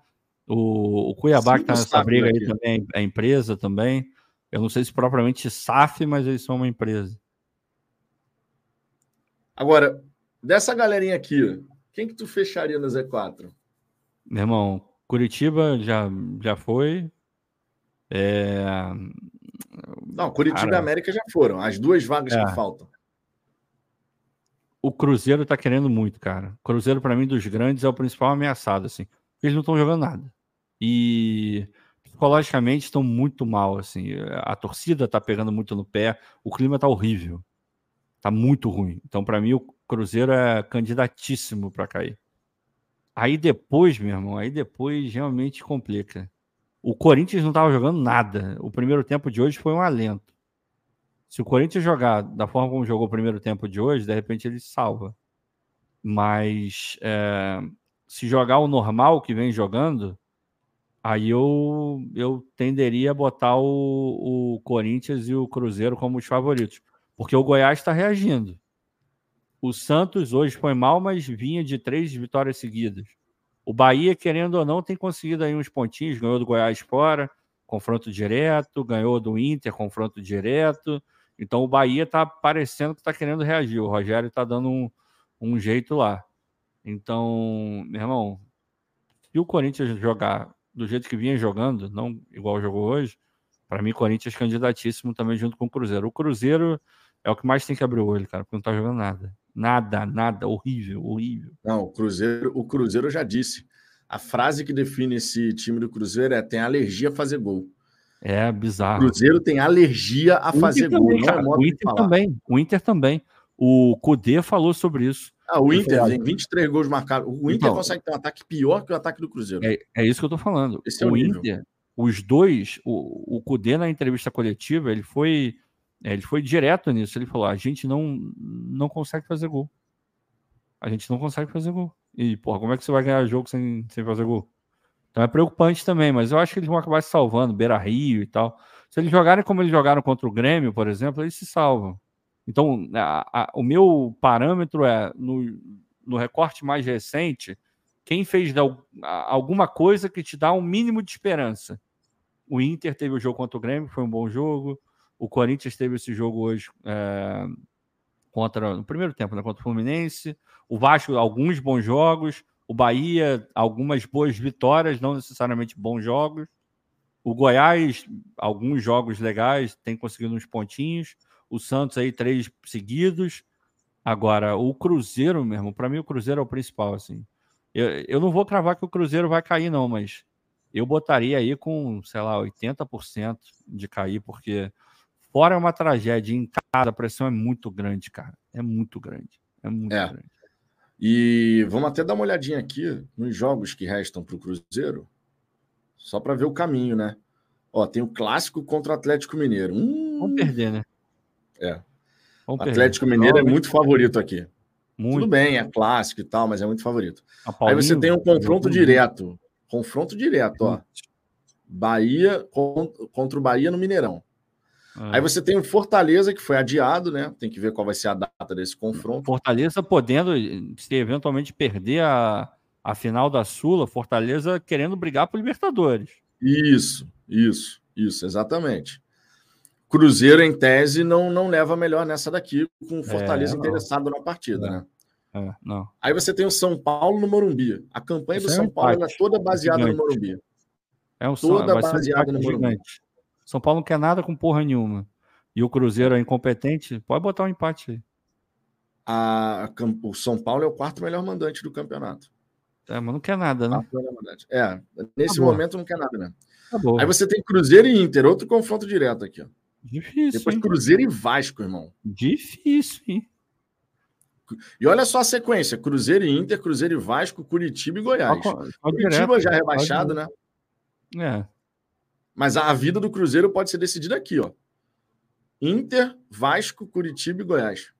O, o Cuiabá Sim, que está nessa briga aí também é empresa também. Eu não sei se propriamente SAF, mas eles são uma empresa. Agora, dessa galerinha aqui, quem que tu fecharia no Z4? Meu irmão, Curitiba já, já foi. É... Não, Curitiba Cara, e América já foram. As duas vagas é. que faltam. O Cruzeiro tá querendo muito, cara. O Cruzeiro, para mim, dos grandes, é o principal ameaçado, assim. Eles não estão jogando nada. E psicologicamente estão muito mal, assim. A torcida tá pegando muito no pé. O clima tá horrível. Tá muito ruim. Então, para mim, o Cruzeiro é candidatíssimo para cair. Aí depois, meu irmão, aí depois realmente complica. O Corinthians não estava jogando nada. O primeiro tempo de hoje foi um alento. Se o Corinthians jogar da forma como jogou o primeiro tempo de hoje, de repente ele salva. Mas é, se jogar o normal que vem jogando, aí eu, eu tenderia a botar o, o Corinthians e o Cruzeiro como os favoritos. Porque o Goiás está reagindo. O Santos hoje foi mal, mas vinha de três vitórias seguidas. O Bahia, querendo ou não, tem conseguido aí uns pontinhos, ganhou do Goiás fora, confronto direto, ganhou do Inter, confronto direto. Então o Bahia está parecendo que está querendo reagir. O Rogério está dando um, um jeito lá. Então, meu irmão, se o Corinthians jogar do jeito que vinha jogando, não igual jogou hoje, para mim, Corinthians candidatíssimo também junto com o Cruzeiro. O Cruzeiro é o que mais tem que abrir o olho, cara, porque não tá jogando nada. Nada, nada, horrível, horrível. Não, o Cruzeiro, o Cruzeiro já disse. A frase que define esse time do Cruzeiro é tem alergia a fazer gol. É bizarro. O Cruzeiro tem alergia a fazer gol. Também, não é o Inter também. O Inter também. O Cudê falou sobre isso. Ah, o Inter tem 23 gols marcados. O Inter então, consegue ter um ataque pior que o ataque do Cruzeiro. É, é isso que eu tô falando. Esse o, é o Inter, os dois, o, o Cudê na entrevista coletiva, ele foi ele foi direto nisso. Ele falou: a gente não, não consegue fazer gol. A gente não consegue fazer gol. E, porra, como é que você vai ganhar jogo sem, sem fazer gol? Então é preocupante também, mas eu acho que eles vão acabar se salvando, Beira Rio e tal. Se eles jogarem como eles jogaram contra o Grêmio, por exemplo, eles se salvam. Então, a, a, o meu parâmetro é no, no recorte mais recente, quem fez alguma coisa que te dá um mínimo de esperança. O Inter teve o jogo contra o Grêmio, foi um bom jogo. O Corinthians teve esse jogo hoje é, contra no primeiro tempo, né, contra o Fluminense. O Vasco, alguns bons jogos. O Bahia, algumas boas vitórias, não necessariamente bons jogos. O Goiás, alguns jogos legais, tem conseguido uns pontinhos. O Santos aí, três seguidos. Agora, o Cruzeiro mesmo, para mim o Cruzeiro é o principal, assim. Eu, eu não vou cravar que o Cruzeiro vai cair, não, mas eu botaria aí com, sei lá, 80% de cair, porque Fora é uma tragédia, em casa a pressão é muito grande, cara. É muito grande. É muito é. grande. E vamos até dar uma olhadinha aqui nos jogos que restam para o Cruzeiro, só para ver o caminho, né? Ó, tem o clássico contra o Atlético Mineiro. Hum... Vamos perder, né? É. o Atlético perder. Mineiro é muito favorito aqui. Muito. Tudo bem, é clássico e tal, mas é muito favorito. Aí você tem um confronto direto. Confronto direto, ó. Bahia contra o Bahia no Mineirão. É. Aí você tem o Fortaleza, que foi adiado, né? Tem que ver qual vai ser a data desse confronto. Fortaleza podendo, se eventualmente perder a, a final da Sula, Fortaleza querendo brigar por Libertadores. Isso, isso, isso, exatamente. Cruzeiro, em tese, não, não leva melhor nessa daqui, com o Fortaleza é, interessado na partida, é. né? É, não. Aí você tem o São Paulo no Morumbi. A campanha Isso do é São Paulo é toda baseada no Morumbi. É um toda baseada no Morumbi. Gigante. São Paulo não quer nada com porra nenhuma. E o Cruzeiro é incompetente, pode botar um empate aí. A, o São Paulo é o quarto melhor mandante do campeonato. É, mas não quer nada, né? É, nesse momento não quer nada, né? Aí você tem Cruzeiro e Inter, outro confronto direto aqui, ó. Difícil. Depois hein? Cruzeiro e Vasco, irmão. Difícil, hein? E olha só a sequência: Cruzeiro e Inter, Cruzeiro e Vasco, Curitiba e Goiás. Pode, pode Curitiba direto, já rebaixado, né? É. Mas a, vida do Cruzeiro pode ser decidida aqui, ó. Inter, Vasco, Curitiba e Goiás.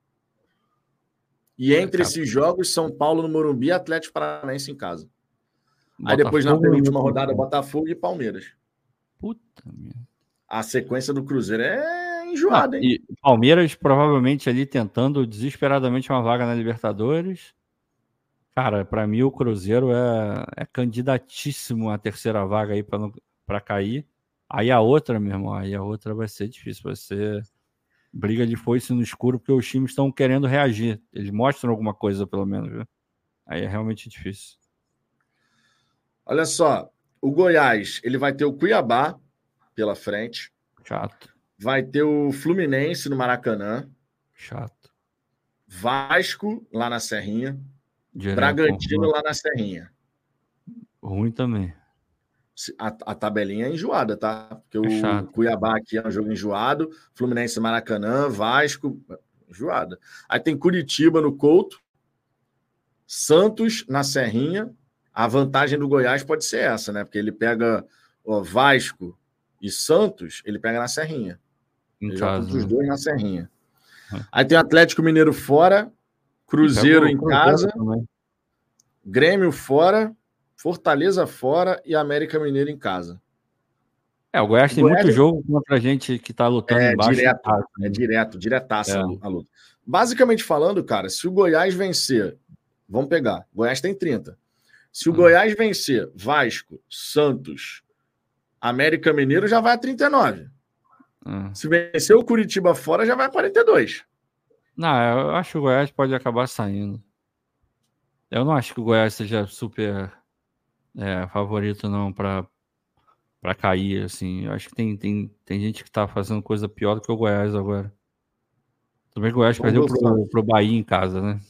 E entre esses jogos, São Paulo no Morumbi e Atlético Paranaense em casa. Botafogo, Aí depois, na penúltima rodada, Botafogo e Palmeiras. Puta merda. A sequência do Cruzeiro é enjoada, ah, hein? E Palmeiras provavelmente ali tentando desesperadamente uma vaga na Libertadores. Cara, para mim o Cruzeiro é, é candidatíssimo à terceira vaga aí para cair. Aí a outra, meu irmão, aí a outra vai ser difícil, vai ser briga de foice no escuro, porque os times estão querendo reagir. Eles mostram alguma coisa, pelo menos, viu? Aí é realmente difícil. Olha só, o Goiás, ele vai ter o Cuiabá pela frente. Chato. Vai ter o Fluminense no Maracanã. Chato. Vasco lá na Serrinha. Direto, Bragantino lá na Serrinha. Ruim também. A, a, tabelinha é enjoada, tá? Porque é o chato. Cuiabá aqui é um jogo enjoado, Fluminense Maracanã, Vasco, enjoada. Aí tem Curitiba no Couto, Santos na Serrinha. A vantagem do Goiás pode ser essa, né? Porque ele pega ó, Vasco e Santos, ele pega na Serrinha. Em ele casa, os né? dois na Serrinha. É. Aí tem Atlético Mineiro fora, Cruzeiro em casa, Grêmio fora, Fortaleza fora e América Mineiro em casa. É, o Goiás tem Goiás... muito jogo contra a gente que tá lutando é, embaixo. Direto, casa, né? É direto, diretaça é. a luta. Basicamente falando, cara, se o Goiás vencer, vamos pegar, Goiás tem 30. Se o hum. Goiás vencer Vasco, Santos, América Mineiro já vai a 39. Hum. Se vencer o Curitiba fora, já vai a 42. Não, eu acho que o Goiás pode acabar saindo. Eu não acho que o Goiás seja super é, favorito, não, para para cair, assim. Eu acho que tem, tem, tem gente que tá fazendo coisa pior do que o Goiás agora. Também o Goiás perdeu pro, pro Bahia em casa, né?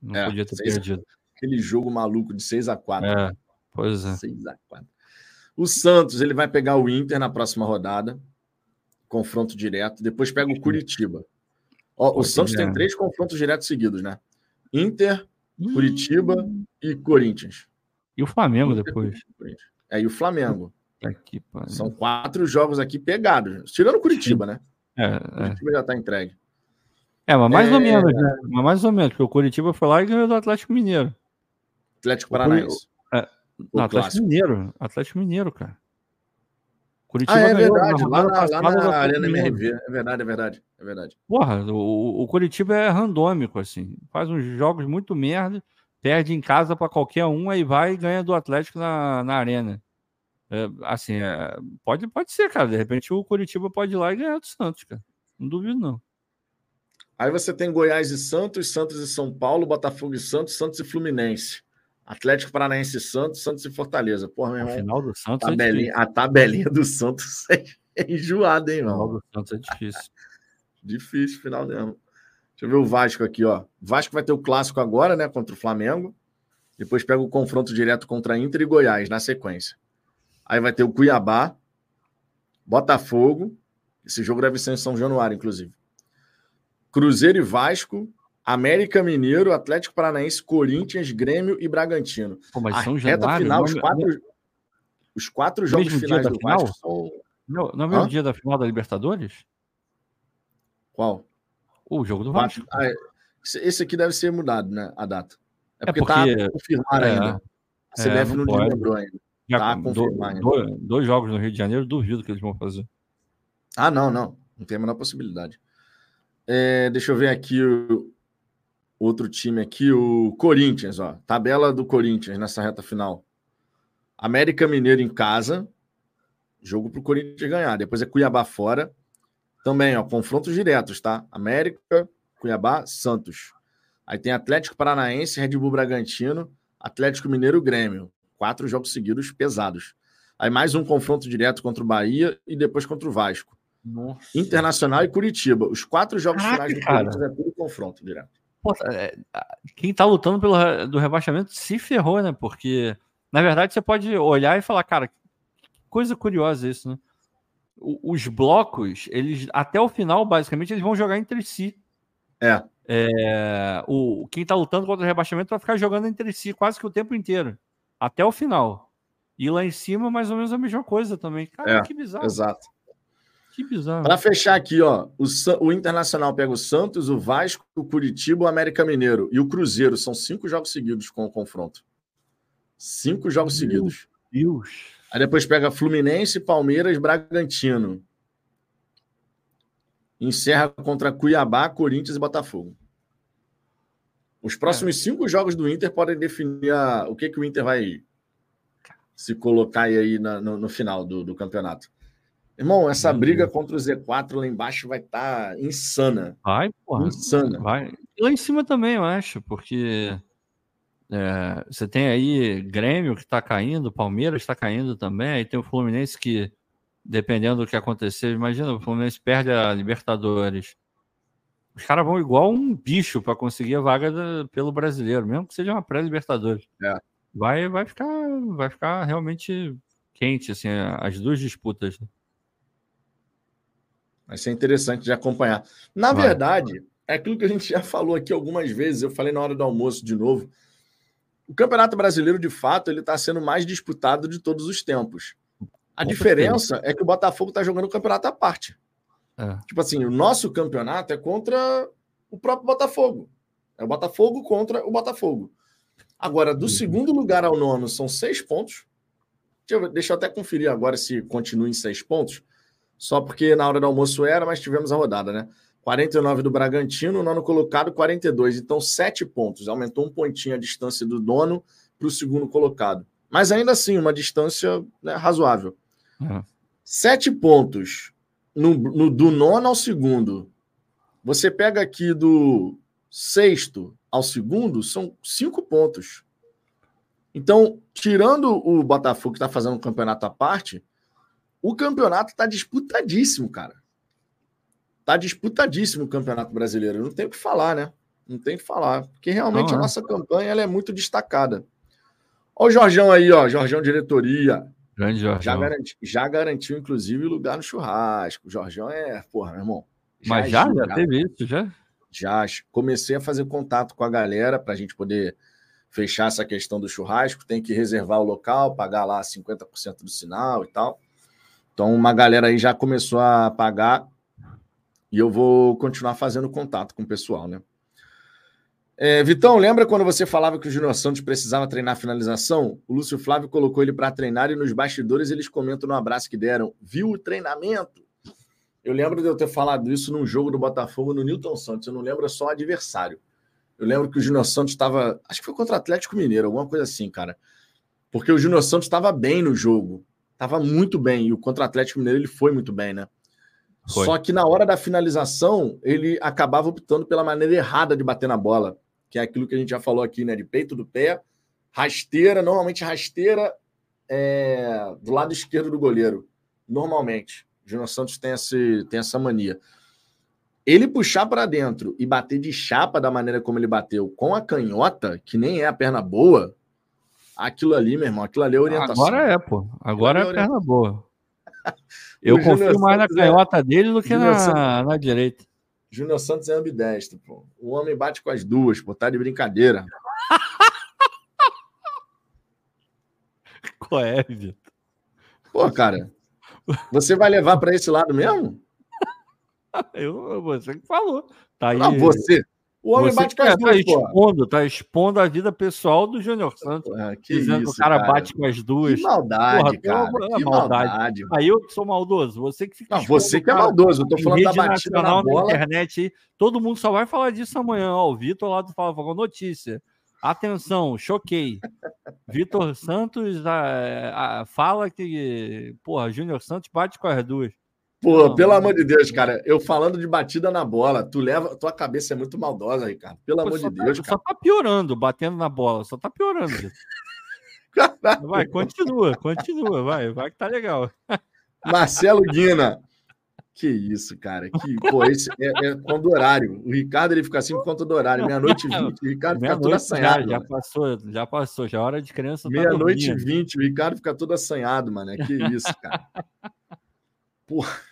Não é, podia ter seis, perdido. Aquele jogo maluco de 6 a 4 É, pois é. 6 a 4 O Santos, ele vai pegar o Inter na próxima rodada. Confronto direto. Depois pega o Curitiba. Ó, o Santos tem três confrontos diretos seguidos, né? Inter, Curitiba hum. e Corinthians. E o Flamengo depois. É, e o Flamengo. Aqui, São quatro jogos aqui pegados. Tirando Curitiba, Sim. né? É, é. Curitiba é. já está entregue. É, mas mais é... ou menos, né? Mas mais ou menos, porque o Curitiba foi lá e ganhou do Atlético Mineiro. Atlético Paranaense. É, não, Atlético Mineiro. Atlético Mineiro, cara. Curitiba ah, é verdade, lá na, lá na Arena MRV. É verdade, é verdade, é verdade. Porra, o, o Curitiba é randômico, assim. Faz uns jogos muito merda perde em casa para qualquer um, aí vai e ganha do Atlético na, na arena. É, assim, é, pode, pode ser, cara. De repente o Curitiba pode ir lá e ganhar do Santos, cara. Não duvido, não. Aí você tem Goiás e Santos, Santos e São Paulo, Botafogo e Santos, Santos e Fluminense. Atlético Paranaense e Santos, Santos e Fortaleza. Porra, meu irmão. final do Santos é tabelinha, é A tabelinha do Santos é enjoada, hein, irmão? O final do Santos é difícil. difícil, final mesmo. Deixa eu ver o Vasco aqui, ó. Vasco vai ter o clássico agora, né, contra o Flamengo. Depois pega o confronto direto contra Inter e Goiás na sequência. Aí vai ter o Cuiabá, Botafogo. Esse jogo deve ser em São Januário, inclusive. Cruzeiro e Vasco, América Mineiro, Atlético Paranaense, Corinthians, Grêmio e Bragantino. Pô, mas a São Januário, final, os quatro, os quatro jogos finais do final? Vasco são. Não, não é o mesmo dia da final da Libertadores? Qual? O jogo do Vasco. Ah, esse aqui deve ser mudado, né? A data. É porque, é porque tá confirmado é, ainda. A CBF é, não, não lembrou ainda. Já, tá dois, dois jogos no Rio de Janeiro, duvido que eles vão fazer. Ah, não, não. Não tem a menor possibilidade. É, deixa eu ver aqui o outro time aqui, o Corinthians, ó. Tabela do Corinthians nessa reta final. América Mineiro em casa, jogo para o Corinthians ganhar. Depois é Cuiabá fora. Também, ó, confrontos diretos, tá? América, Cuiabá, Santos. Aí tem Atlético Paranaense, Red Bull Bragantino, Atlético Mineiro, Grêmio. Quatro jogos seguidos pesados. Aí mais um confronto direto contra o Bahia e depois contra o Vasco. Nossa. Internacional e Curitiba. Os quatro jogos Caraca, finais do. Corinthians é tudo confronto direto. Pô, é, quem tá lutando pelo do rebaixamento se ferrou, né? Porque, na verdade, você pode olhar e falar, cara, coisa curiosa isso, né? Os blocos, eles até o final, basicamente, eles vão jogar entre si. É. é o, quem tá lutando contra o rebaixamento vai ficar jogando entre si quase que o tempo inteiro. Até o final. E lá em cima, mais ou menos a mesma coisa também. Cara, é, que bizarro. Exato. Que bizarro. Para fechar aqui, ó, o, o, Internacional pega o Santos, o Vasco, o Curitiba, o América Mineiro e o Cruzeiro. São cinco jogos seguidos com o confronto. Cinco jogos Meu seguidos. Deus. Aí depois pega Fluminense, Palmeiras, Bragantino. Encerra contra Cuiabá, Corinthians e Botafogo. Os próximos é. cinco jogos do Inter podem definir a, o que, que o Inter vai se colocar aí na, no, no, final do, do, campeonato. Irmão, essa briga contra o Z4 lá embaixo vai estar tá insana. Vai, porra. Insana. Vai. Lá em cima também, eu acho, porque é, você tem aí Grêmio que está caindo, Palmeiras está caindo também, aí tem o Fluminense que, dependendo do que acontecer, imagina, o Fluminense perde a Libertadores. Os caras vão igual um bicho para conseguir a vaga da, pelo brasileiro, mesmo que seja uma pré-Libertadores. É. Vai, vai, ficar, vai ficar realmente quente, assim, as duas disputas. Vai ser interessante de acompanhar. Na vai. verdade, é aquilo que a gente já falou aqui algumas vezes, eu falei na hora do almoço de novo o Campeonato Brasileiro, de fato, ele está sendo mais disputado de todos os tempos. A diferença é que o Botafogo está jogando o campeonato à parte. É. Tipo assim, o nosso campeonato é contra o próprio Botafogo. É o Botafogo contra o Botafogo. Agora, do uhum. segundo lugar ao nono são seis pontos. Deixa eu, deixa eu até conferir agora se continua em seis pontos. Só porque na hora do almoço era, mas tivemos a rodada, né? 49 do Bragantino, nono colocado 42. Então, sete pontos. Aumentou um pontinho a distância do dono para o segundo colocado. Mas ainda assim, uma distância né, razoável. Uhum. Sete pontos no, no, do nono ao segundo. Você pega aqui do sexto ao segundo, são cinco pontos. Então, tirando o Botafogo que está fazendo um campeonato à parte, o campeonato está disputadíssimo, cara. Tá disputadíssimo o Campeonato Brasileiro. Não tem o que falar, né? Não tem o que falar. Porque realmente não, a é. nossa campanha ela é muito destacada. Olha o Jorjão aí, ó. Jorjão Diretoria. Grande Jorjão. Já, garanti, já garantiu, inclusive, lugar no churrasco. O Jorjão é, porra, meu irmão. Já Mas já, já teve isso, já? Já. Comecei a fazer contato com a galera para a gente poder fechar essa questão do churrasco. Tem que reservar o local, pagar lá 50% do sinal e tal. Então, uma galera aí já começou a pagar e eu vou continuar fazendo contato com o pessoal, né? É, Vitão, lembra quando você falava que o Júnior Santos precisava treinar finalização? O Lúcio Flávio colocou ele para treinar e nos bastidores eles comentam no abraço que deram. Viu o treinamento? Eu lembro de eu ter falado isso num jogo do Botafogo no Newton Santos. Eu não lembro só o adversário. Eu lembro que o Júnior Santos estava. Acho que foi contra o Atlético Mineiro, alguma coisa assim, cara. Porque o Júnior Santos estava bem no jogo. Estava muito bem. E o contra o Atlético Mineiro ele foi muito bem, né? Foi. Só que na hora da finalização, ele acabava optando pela maneira errada de bater na bola, que é aquilo que a gente já falou aqui, né? De peito do pé, rasteira, normalmente rasteira é, do lado esquerdo do goleiro. Normalmente. O Júnior Santos tem, esse, tem essa mania. Ele puxar para dentro e bater de chapa da maneira como ele bateu com a canhota, que nem é a perna boa, aquilo ali, meu irmão, aquilo ali é orientação. Agora é, pô. Agora é, é perna boa. Eu confio Júnior mais Santos na é- canhota é... dele do que na, Santos... na direita. Júnior Santos é ambidestro, pô. O homem bate com as duas, pô. Tá de brincadeira. Qual é, Vitor? Pô, cara. Você vai levar para esse lado mesmo? Eu, você que falou. Tá aí. Não, você. O homem Você bate com as tá duas, tá expondo, tá expondo a vida pessoal do Júnior Santos. Que dizendo isso, que o cara, cara, bate com as duas. Que maldade, porra, cara. Que maldade. maldade. Aí eu que sou maldoso. Você que fica. Não, você que é maldoso. Eu tô falando da batida na, bola. na internet. Todo mundo só vai falar disso amanhã. Ó, o Vitor lá do Fala Fogão Notícia. Atenção, choquei. Vitor Santos a, a, fala que, porra, Júnior Santos bate com as duas. Pô, não, pelo não, amor de Deus, cara, eu falando de batida na bola, tu leva, tua cabeça é muito maldosa, Ricardo. Pelo Pô, amor de tá, Deus, cara. Só tá piorando, batendo na bola, só tá piorando. vai, continua, continua, vai, vai que tá legal. Marcelo Guina. Que isso, cara. Que, pô, esse é, é conta do horário. O Ricardo ele fica assim por conta do horário. Meia-noite e vinte. O Ricardo fica todo assanhado. Já, já passou, já passou. Já é hora de criança. Tá Meia-noite e vinte. O Ricardo fica todo assanhado, mano. Que isso, cara. Porra.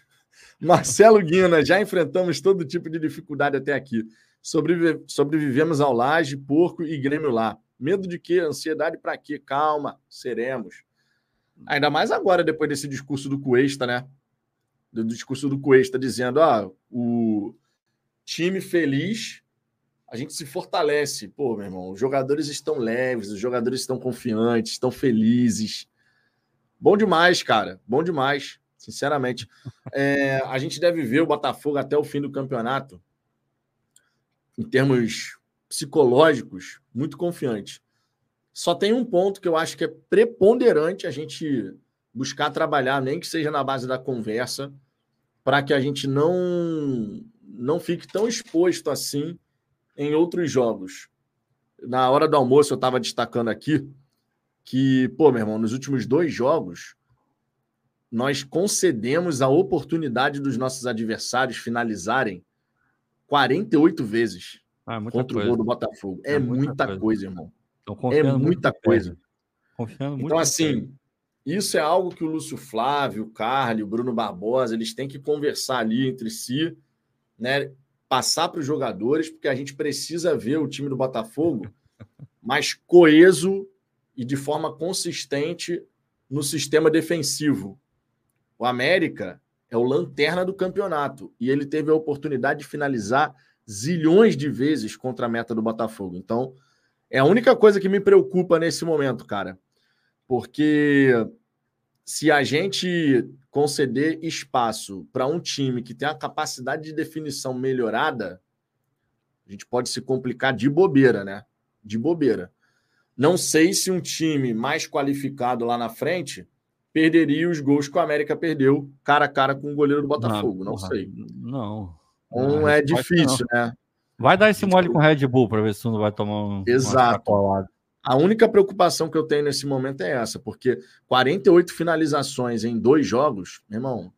Marcelo Guina, já enfrentamos todo tipo de dificuldade até aqui. Sobrevive, sobrevivemos ao Laje, Porco e Grêmio lá. Medo de quê? Ansiedade para quê? Calma, seremos. Ainda mais agora, depois desse discurso do Cuesta, né? Do discurso do Cuesta, dizendo: ah, o time feliz, a gente se fortalece. Pô, meu irmão, os jogadores estão leves, os jogadores estão confiantes, estão felizes. Bom demais, cara. Bom demais sinceramente. É, a gente deve ver o Botafogo até o fim do campeonato, em termos psicológicos, muito confiante. Só tem um ponto que eu acho que é preponderante a gente buscar trabalhar, nem que seja na base da conversa, para que a gente não não fique tão exposto assim em outros jogos. Na hora do almoço eu estava destacando aqui que, pô, meu irmão, nos últimos dois jogos nós concedemos a oportunidade dos nossos adversários finalizarem 48 vezes ah, contra coisa. o gol do Botafogo. É, é muita, muita coisa. coisa, irmão. É muita coisa. Confiando muito então, assim, isso é algo que o Lúcio Flávio, o Carly, o Bruno Barbosa, eles têm que conversar ali entre si, né? Passar para os jogadores, porque a gente precisa ver o time do Botafogo mais coeso e de forma consistente no sistema defensivo. O América é o lanterna do campeonato e ele teve a oportunidade de finalizar zilhões de vezes contra a meta do Botafogo. Então, é a única coisa que me preocupa nesse momento, cara. Porque se a gente conceder espaço para um time que tem a capacidade de definição melhorada, a gente pode se complicar de bobeira, né? De bobeira. Não sei se um time mais qualificado lá na frente perderia os gols que o América perdeu cara a cara com o goleiro do Botafogo. Não, não sei. Não. Um é difícil, né? Vai dar esse mole com o Red Bull para ver se não vai tomar um. Exato. A única preocupação que eu tenho nesse momento é essa, porque 48 finalizações em dois jogos, meu irmão,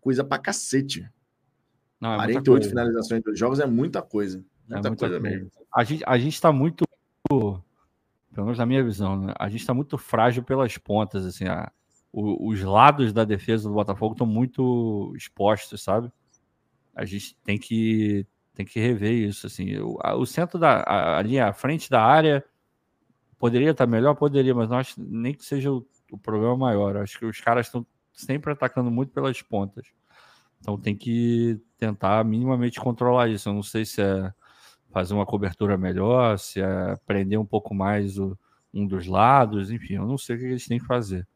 coisa pra cacete. Não, é 48 finalizações em dois jogos é muita coisa. É muita, é muita coisa, coisa mesmo. A gente, a gente tá muito, pelo menos na minha visão, né? a gente está muito frágil pelas pontas, assim, a, os lados da defesa do Botafogo estão muito expostos, sabe? A gente tem que tem que rever isso, assim. O, a, o centro da a, à frente da área poderia estar melhor, poderia, mas acho nem que seja o, o problema maior. acho que os caras estão sempre atacando muito pelas pontas. Então tem que tentar minimamente controlar isso. Eu não sei se é fazer uma cobertura melhor, se é prender um pouco mais o, um dos lados, enfim, eu não sei o que eles têm que fazer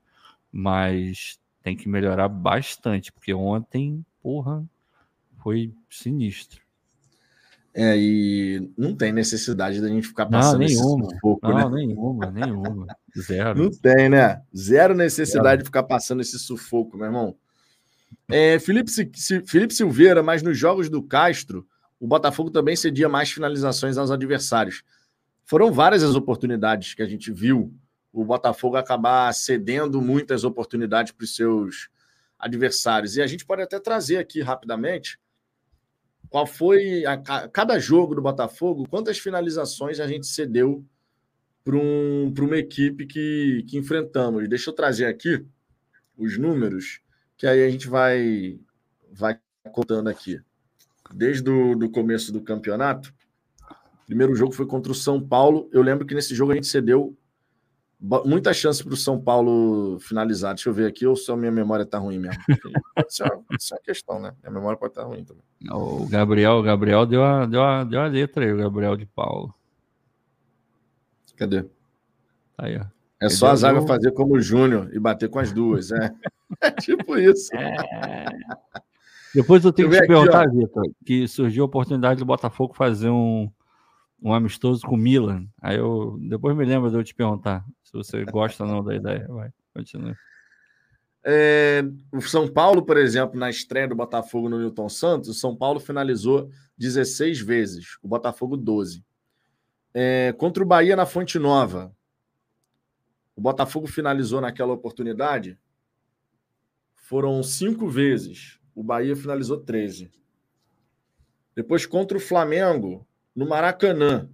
mas tem que melhorar bastante, porque ontem, porra, foi sinistro. É, e não tem necessidade da gente ficar passando não, nenhuma, esse sufoco, não, né? nenhuma, nenhuma. Zero. Não tem, né? Zero necessidade Zero. de ficar passando esse sufoco, meu irmão. É, Felipe, Felipe Silveira, mas nos jogos do Castro, o Botafogo também cedia mais finalizações aos adversários. Foram várias as oportunidades que a gente viu o Botafogo acabar cedendo muitas oportunidades para os seus adversários. E a gente pode até trazer aqui rapidamente qual foi a, a, cada jogo do Botafogo, quantas finalizações a gente cedeu para um, uma equipe que, que enfrentamos. Deixa eu trazer aqui os números, que aí a gente vai, vai contando aqui. Desde o do começo do campeonato, primeiro jogo foi contra o São Paulo. Eu lembro que nesse jogo a gente cedeu muita chance para o São Paulo finalizar. Deixa eu ver aqui, ou se a minha memória está ruim mesmo. Isso é, isso é uma questão, né? Minha memória pode estar tá ruim também. O Gabriel, o Gabriel deu a, deu, a, deu a letra aí, o Gabriel de Paulo. Cadê? Aí, ó. É só a zaga fazer como o Júnior e bater com as duas. É, é tipo isso. É... Depois eu tenho que te perguntar, Vitor, que surgiu a oportunidade do Botafogo fazer um, um amistoso com o Milan. Aí eu depois me lembro de eu te perguntar se você gosta ou não da ideia. Vai, continua. É, o São Paulo, por exemplo, na estreia do Botafogo no Newton Santos, o São Paulo finalizou 16 vezes, o Botafogo 12. É, contra o Bahia na Fonte Nova, o Botafogo finalizou naquela oportunidade, foram cinco vezes, o Bahia finalizou 13. Depois, contra o Flamengo, no Maracanã.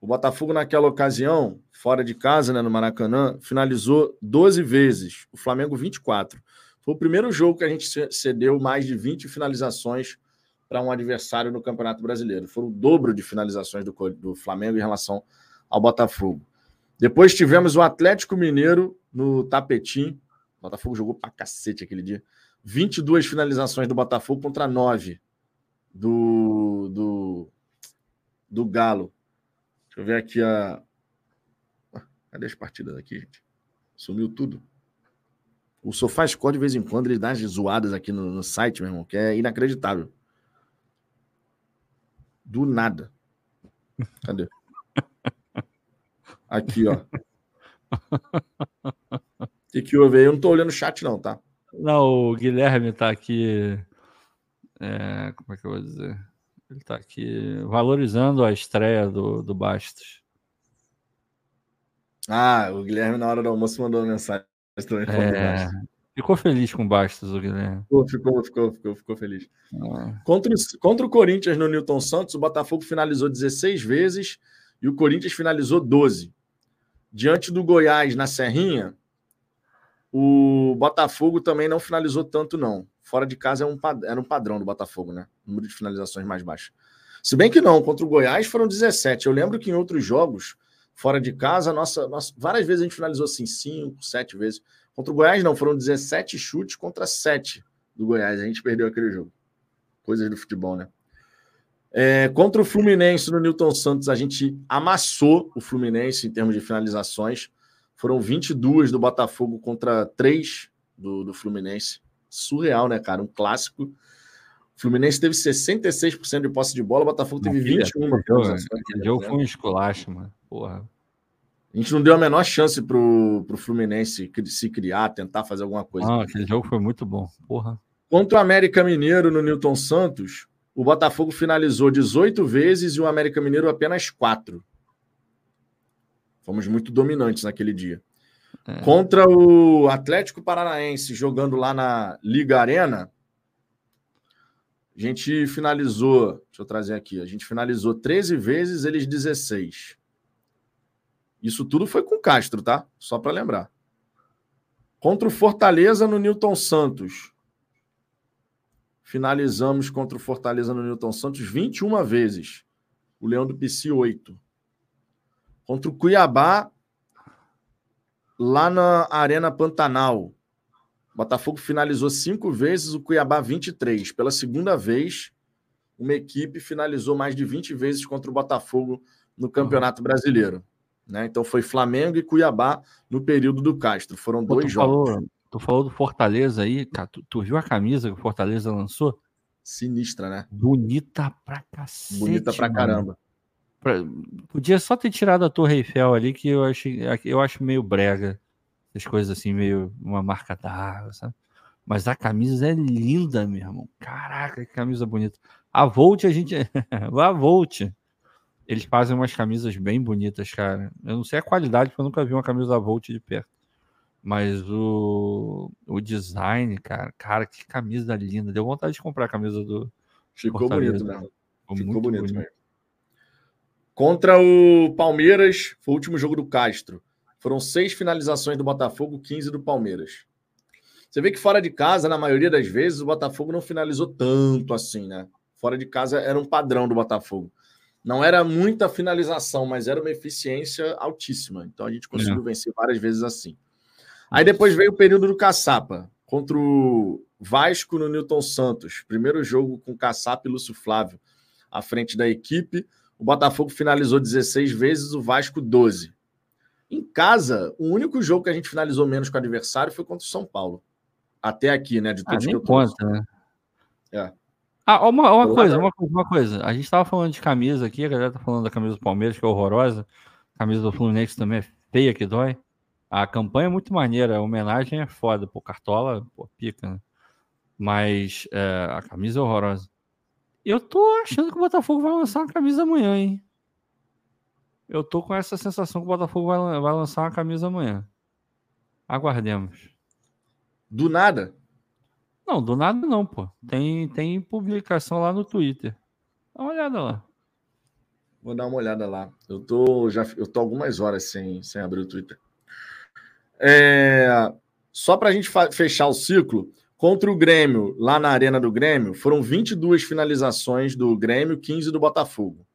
O Botafogo, naquela ocasião, fora de casa, né, no Maracanã, finalizou 12 vezes. O Flamengo, 24. Foi o primeiro jogo que a gente cedeu mais de 20 finalizações para um adversário no Campeonato Brasileiro. Foi o dobro de finalizações do, do Flamengo em relação ao Botafogo. Depois tivemos o Atlético Mineiro no Tapetim. O Botafogo jogou pra cacete aquele dia. 22 finalizações do Botafogo contra 9 do, do, do Galo. Deixa eu ver aqui a. Cadê as partidas aqui, gente? Sumiu tudo. O Sofá Score, de vez em quando, ele dá as zoadas aqui no, no site, meu irmão, que é inacreditável. Do nada. Cadê? Aqui, ó. O que, que houve aí? Eu não tô olhando o chat, não, tá? Não, o Guilherme tá aqui. É, como é que eu vou dizer? Ele tá aqui valorizando a estreia do, do Bastos. Ah, o Guilherme, na hora do almoço, mandou uma mensagem também. É, ficou feliz com o Bastos, o Guilherme. Ficou, ficou, ficou, ficou, ficou feliz. Ah. Contra, o, contra o Corinthians no Newton Santos, o Botafogo finalizou 16 vezes e o Corinthians finalizou 12. Diante do Goiás na Serrinha, o Botafogo também não finalizou tanto, não. Fora de casa é um, era um padrão do Botafogo, né? Número de finalizações mais baixo. Se bem que não, contra o Goiás foram 17. Eu lembro que em outros jogos, fora de casa, nossa, nossa várias vezes a gente finalizou assim, 5, 7 vezes. Contra o Goiás, não, foram 17 chutes contra 7 do Goiás. A gente perdeu aquele jogo. Coisas do futebol, né? É, contra o Fluminense no Newton Santos, a gente amassou o Fluminense em termos de finalizações. Foram 22 do Botafogo contra 3 do, do Fluminense. Surreal, né, cara? Um clássico. O Fluminense teve 66% de posse de bola, o Botafogo teve Maravilha. 21. Aquele jogo foi um esculacho, mano. Porra. A gente não deu a menor chance pro, pro Fluminense se criar, tentar fazer alguma coisa. Ah, aquele jogo foi muito bom. Porra. Contra o América Mineiro no Newton Santos, o Botafogo finalizou 18 vezes e o América Mineiro apenas 4. Fomos muito dominantes naquele dia. Contra o Atlético Paranaense, jogando lá na Liga Arena, a gente finalizou. Deixa eu trazer aqui. A gente finalizou 13 vezes, eles 16. Isso tudo foi com Castro, tá? Só para lembrar. Contra o Fortaleza no Newton Santos. Finalizamos contra o Fortaleza no Newton Santos 21 vezes. O Leão do PC 8. Contra o Cuiabá, lá na Arena Pantanal. Botafogo finalizou cinco vezes, o Cuiabá 23. Pela segunda vez, uma equipe finalizou mais de 20 vezes contra o Botafogo no Campeonato Brasileiro. Né? Então foi Flamengo e Cuiabá no período do Castro. Foram dois tu jogos. Falou, tu falou do Fortaleza aí, cara. Tu, tu, viu a camisa que o Fortaleza lançou? Sinistra, né? Bonita pra cacete. Bonita pra mano. Caramba. Podia só ter tirado a Torre Eiffel ali, que eu acho, eu acho meio brega. As coisas assim, meio uma marca d'água, sabe? Mas a camisa é linda, meu irmão. Caraca, que camisa bonita. A Volt, a gente. a Volt. Eles fazem umas camisas bem bonitas, cara. Eu não sei a qualidade, porque eu nunca vi uma camisa da Volt de perto. Mas o, o design, cara, cara, que camisa linda. Deu vontade de comprar a camisa do. Ficou Fortaleza. bonito, né? Ficou, Ficou bonito, bonito. Contra o Palmeiras, foi o último jogo do Castro. Foram seis finalizações do Botafogo, 15 do Palmeiras. Você vê que fora de casa, na maioria das vezes, o Botafogo não finalizou tanto assim, né? Fora de casa era um padrão do Botafogo. Não era muita finalização, mas era uma eficiência altíssima. Então a gente conseguiu é. vencer várias vezes assim. Aí depois veio o período do Caçapa, contra o Vasco no Newton Santos. Primeiro jogo com Caçapa e Lúcio Flávio à frente da equipe. O Botafogo finalizou 16 vezes, o Vasco 12. Em casa, o único jogo que a gente finalizou menos com o adversário foi contra o São Paulo. Até aqui, né? De todos ah, que eu conta, né? É. Ah, uma, uma coisa, uma, uma coisa. A gente estava falando de camisa aqui, a galera tá falando da camisa do Palmeiras, que é horrorosa. A camisa do Fluminense também é feia que dói. A campanha é muito maneira, a homenagem é foda. Pô, Cartola, pô, pica, né? Mas é, a camisa é horrorosa. Eu tô achando que o Botafogo vai lançar uma camisa amanhã, hein? Eu tô com essa sensação que o Botafogo vai, vai lançar uma camisa amanhã. Aguardemos. Do nada? Não, do nada não, pô. Tem, tem publicação lá no Twitter. Dá uma olhada lá. Vou dar uma olhada lá. Eu tô já eu tô algumas horas sem, sem abrir o Twitter. É, só para a gente fechar o ciclo, Contra o Grêmio, lá na Arena do Grêmio, foram 22 finalizações do Grêmio, 15 do Botafogo.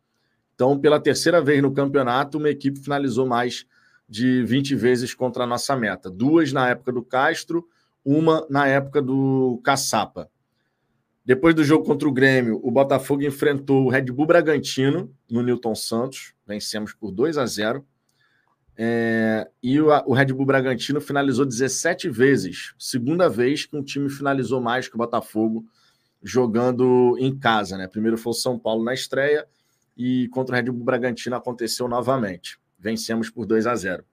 Então, pela terceira vez no campeonato, uma equipe finalizou mais de 20 vezes contra a nossa meta. Duas na época do Castro, uma na época do Caçapa. Depois do jogo contra o Grêmio, o Botafogo enfrentou o Red Bull Bragantino no Newton Santos. Vencemos por 2 a 0. É, e o, o, Red Bull Bragantino finalizou 17 vezes, segunda vez que um time finalizou mais que o Botafogo jogando em casa. Né? Primeiro foi o São Paulo na estreia e contra o Red Bull Bragantino aconteceu novamente. Vencemos por 2 a 0.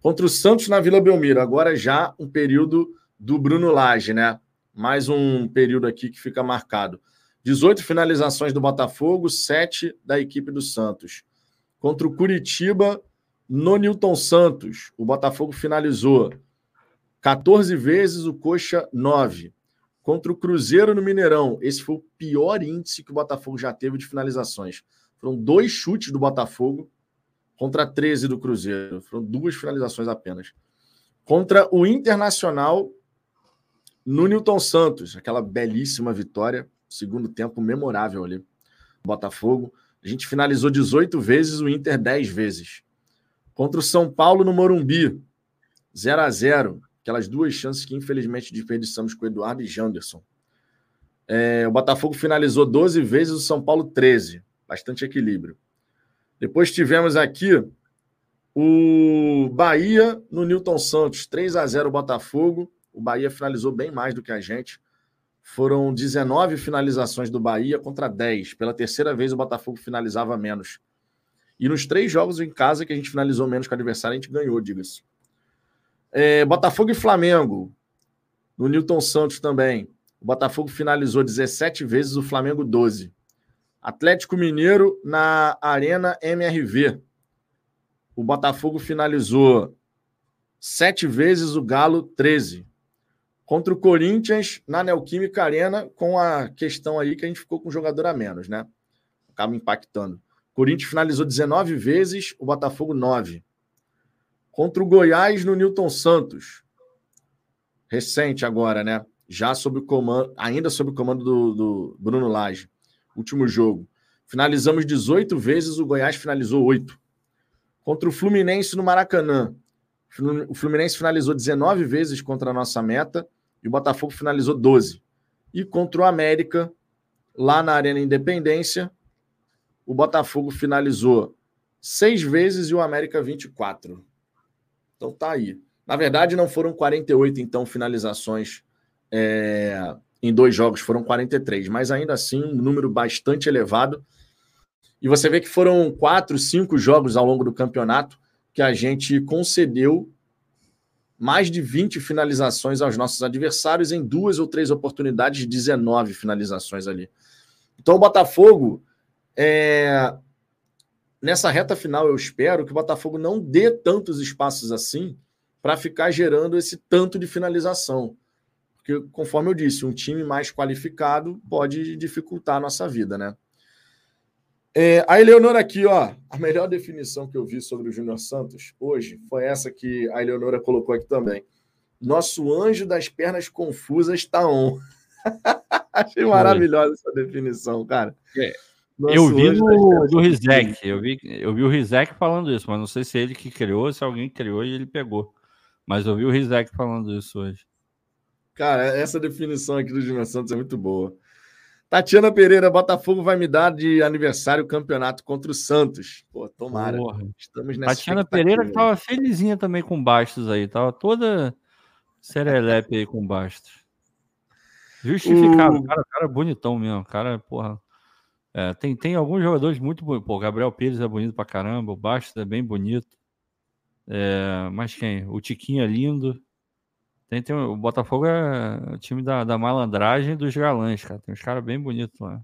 Contra o Santos na Vila Belmiro, agora já um período do Bruno Lage, né? Mais um período aqui que fica marcado. 18 finalizações do Botafogo, 7 da equipe do Santos. Contra o Curitiba, no Newton Santos, o Botafogo finalizou 14 vezes, o Coxa 9. Contra o Cruzeiro no Mineirão, esse foi o pior índice que o Botafogo já teve de finalizações. Foram dois chutes do Botafogo contra 13 do Cruzeiro. Foram duas finalizações apenas. Contra o Internacional no Newton Santos, aquela belíssima vitória, segundo tempo memorável ali. Botafogo. A gente finalizou 18 vezes, o Inter 10 vezes. Contra o São Paulo no Morumbi, 0 a 0 Aquelas duas chances que infelizmente desperdiçamos com o Eduardo e Janderson. É, o Botafogo finalizou 12 vezes, o São Paulo 13. Bastante equilíbrio. Depois tivemos aqui o Bahia no Newton Santos, 3 a 0 Botafogo. O Bahia finalizou bem mais do que a gente. Foram 19 finalizações do Bahia contra 10. Pela terceira vez o Botafogo finalizava menos. E nos três jogos em casa que a gente finalizou menos com o adversário, a gente ganhou, diga-se. É, Botafogo e Flamengo. No Newton Santos também. O Botafogo finalizou 17 vezes, o Flamengo 12. Atlético Mineiro na Arena MRV. O Botafogo finalizou sete vezes, o Galo 13. Contra o Corinthians na Neoquímica Arena, com a questão aí que a gente ficou com jogador a menos, né? Acaba impactando. Corinthians finalizou 19 vezes, o Botafogo 9. Contra o Goiás no Newton Santos. Recente agora, né? Já sob o comando, ainda sob o comando do, do Bruno Lage. Último jogo. Finalizamos 18 vezes, o Goiás finalizou 8. Contra o Fluminense no Maracanã. O Fluminense finalizou 19 vezes contra a nossa meta e o Botafogo finalizou 12. E contra o América, lá na Arena Independência, o Botafogo finalizou seis vezes e o América 24. Então tá aí. Na verdade, não foram 48, então, finalizações é, em dois jogos, foram 43, mas ainda assim um número bastante elevado. E você vê que foram quatro, cinco jogos ao longo do campeonato que a gente concedeu mais de 20 finalizações aos nossos adversários em duas ou três oportunidades, 19 finalizações ali. Então o Botafogo é... Nessa reta final, eu espero que o Botafogo não dê tantos espaços assim para ficar gerando esse tanto de finalização. Porque, conforme eu disse, um time mais qualificado pode dificultar a nossa vida, né? É, a Eleonora aqui, ó, a melhor definição que eu vi sobre o Júnior Santos hoje foi essa que a Eleonora colocou aqui também. Nosso anjo das pernas confusas está on. Achei maravilhosa essa definição, cara. É. eu vi no, do Rizek, eu vi, eu vi o Rizek falando isso, mas não sei se ele que criou, se alguém criou e ele pegou. Mas eu vi o Rizek falando isso hoje. Cara, essa definição aqui do Gilmar Santos é muito boa. Tatiana Pereira, Botafogo vai me dar de aniversário o campeonato contra o Santos. Pô, tomara. Porra. Estamos nessa Tatiana Pereira que tava felizinha também com Bastos aí, tava toda serelepe aí com Bastos. Justificado, o... cara, cara bonitão mesmo, cara, porra. É, tem, tem alguns jogadores muito bonitos. Pô, Gabriel Pires é bonito pra caramba, o Bastos é bem bonito. É, mas quem? O Tiquinho é lindo. Tem, tem, o Botafogo é o time da, da malandragem dos galãs, cara. Tem uns caras bem bonitos lá.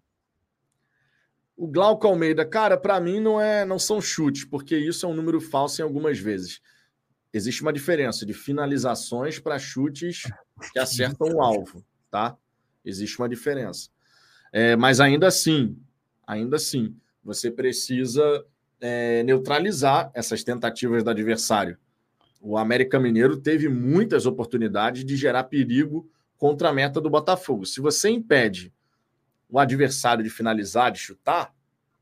O Glauco Almeida, cara, para mim não é, não são chutes, porque isso é um número falso em algumas vezes. Existe uma diferença de finalizações para chutes que acertam o alvo, tá? Existe uma diferença. É, mas ainda assim, ainda assim, você precisa é, neutralizar essas tentativas do adversário. O América Mineiro teve muitas oportunidades de gerar perigo contra a meta do Botafogo. Se você impede o adversário de finalizar, de chutar,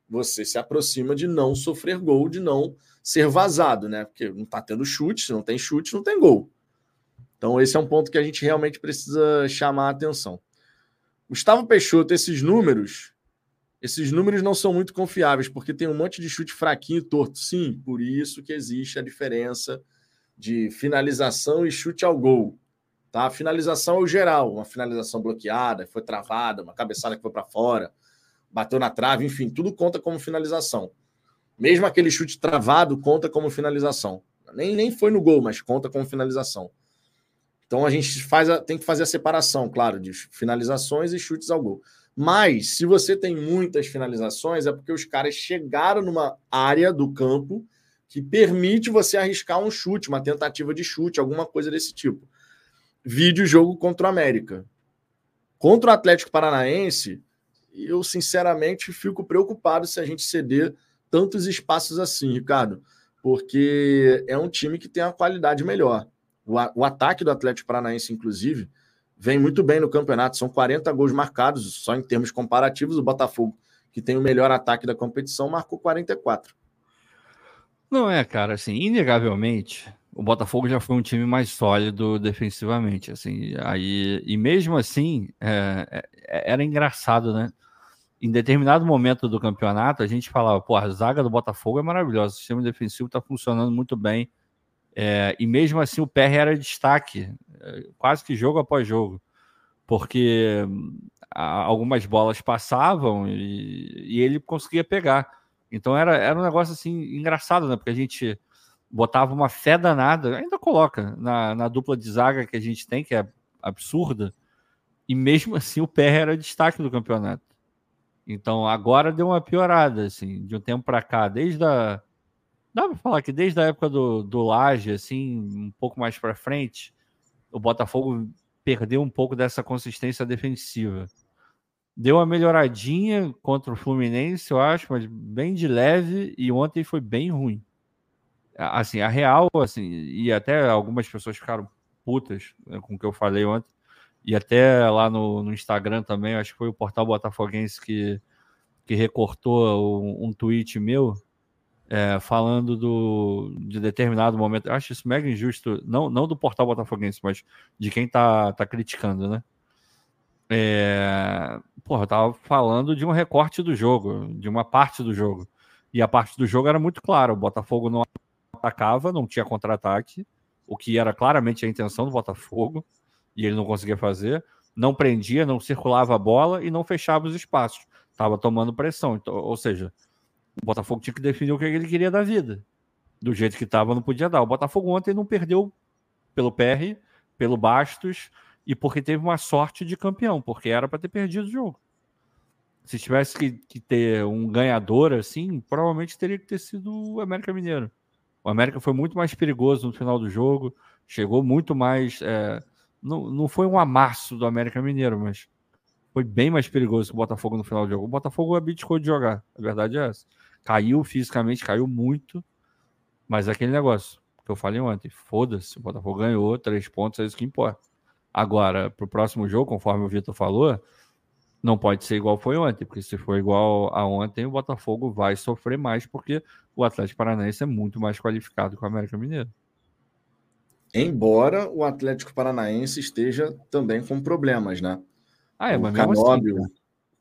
você se aproxima de não sofrer gol, de não ser vazado, né? Porque não está tendo chute, se não tem chute, não tem gol. Então, esse é um ponto que a gente realmente precisa chamar a atenção. Gustavo Peixoto, esses números, esses números não são muito confiáveis, porque tem um monte de chute fraquinho e torto. Sim, por isso que existe a diferença de finalização e chute ao gol. Tá? A finalização é o geral, uma finalização bloqueada, foi travada, uma cabeçada que foi para fora, bateu na trave, enfim, tudo conta como finalização. Mesmo aquele chute travado conta como finalização. Nem, nem foi no gol, mas conta como finalização. Então a gente faz a, tem que fazer a separação, claro, de finalizações e chutes ao gol. Mas se você tem muitas finalizações, é porque os caras chegaram numa área do campo que permite você arriscar um chute, uma tentativa de chute, alguma coisa desse tipo. Vídeo jogo contra o América. Contra o Atlético Paranaense, eu sinceramente fico preocupado se a gente ceder tantos espaços assim, Ricardo, porque é um time que tem uma qualidade melhor. O, o ataque do Atlético Paranaense, inclusive, vem muito bem no campeonato. São 40 gols marcados, só em termos comparativos. O Botafogo, que tem o melhor ataque da competição, marcou 44. Não é, cara, assim, inegavelmente, o Botafogo já foi um time mais sólido defensivamente, assim, aí, e mesmo assim, é, é, era engraçado, né? Em determinado momento do campeonato, a gente falava, pô, a zaga do Botafogo é maravilhosa, o sistema defensivo está funcionando muito bem, é, e mesmo assim o PR era destaque, é, quase que jogo após jogo, porque hum, algumas bolas passavam e, e ele conseguia pegar. Então era, era um negócio assim engraçado, né? Porque a gente botava uma fé danada, ainda coloca na, na dupla de zaga que a gente tem, que é absurda, e mesmo assim o PR era destaque do campeonato. Então agora deu uma piorada, assim, de um tempo para cá, desde a. Dá para falar que desde a época do, do Laje, assim, um pouco mais para frente, o Botafogo perdeu um pouco dessa consistência defensiva. Deu uma melhoradinha contra o Fluminense, eu acho, mas bem de leve, e ontem foi bem ruim. Assim, a real, assim, e até algumas pessoas ficaram putas né, com o que eu falei ontem, e até lá no, no Instagram também, acho que foi o portal Botafoguense que, que recortou um, um tweet meu, é, falando do, de determinado momento. Acho isso mega injusto, não, não do portal Botafoguense, mas de quem tá, tá criticando, né? É... Porra, eu tava falando de um recorte do jogo, de uma parte do jogo. E a parte do jogo era muito clara: o Botafogo não atacava, não tinha contra-ataque, o que era claramente a intenção do Botafogo, e ele não conseguia fazer. Não prendia, não circulava a bola e não fechava os espaços. Tava tomando pressão. Então, ou seja, o Botafogo tinha que definir o que ele queria da vida. Do jeito que estava, não podia dar. O Botafogo ontem não perdeu pelo PR, pelo Bastos, e porque teve uma sorte de campeão, porque era para ter perdido o jogo. Se tivesse que, que, ter um ganhador assim, provavelmente teria que ter sido o América Mineiro. O América foi muito mais perigoso no final do jogo, chegou muito mais. É, não, não foi um amasso do América Mineiro, mas foi bem mais perigoso que o Botafogo no final do jogo. O Botafogo abdicou de jogar, a verdade é essa. Caiu fisicamente, caiu muito, mas é aquele negócio que eu falei ontem, foda-se, o Botafogo ganhou, três pontos, é isso que importa. Agora, para o próximo jogo, conforme o Vitor falou, Não pode ser igual foi ontem, porque se for igual a ontem, o Botafogo vai sofrer mais, porque o Atlético Paranaense é muito mais qualificado que o América Mineiro. Embora o Atlético Paranaense esteja também com problemas, né? Ah, é, o mas Canóbio, assim,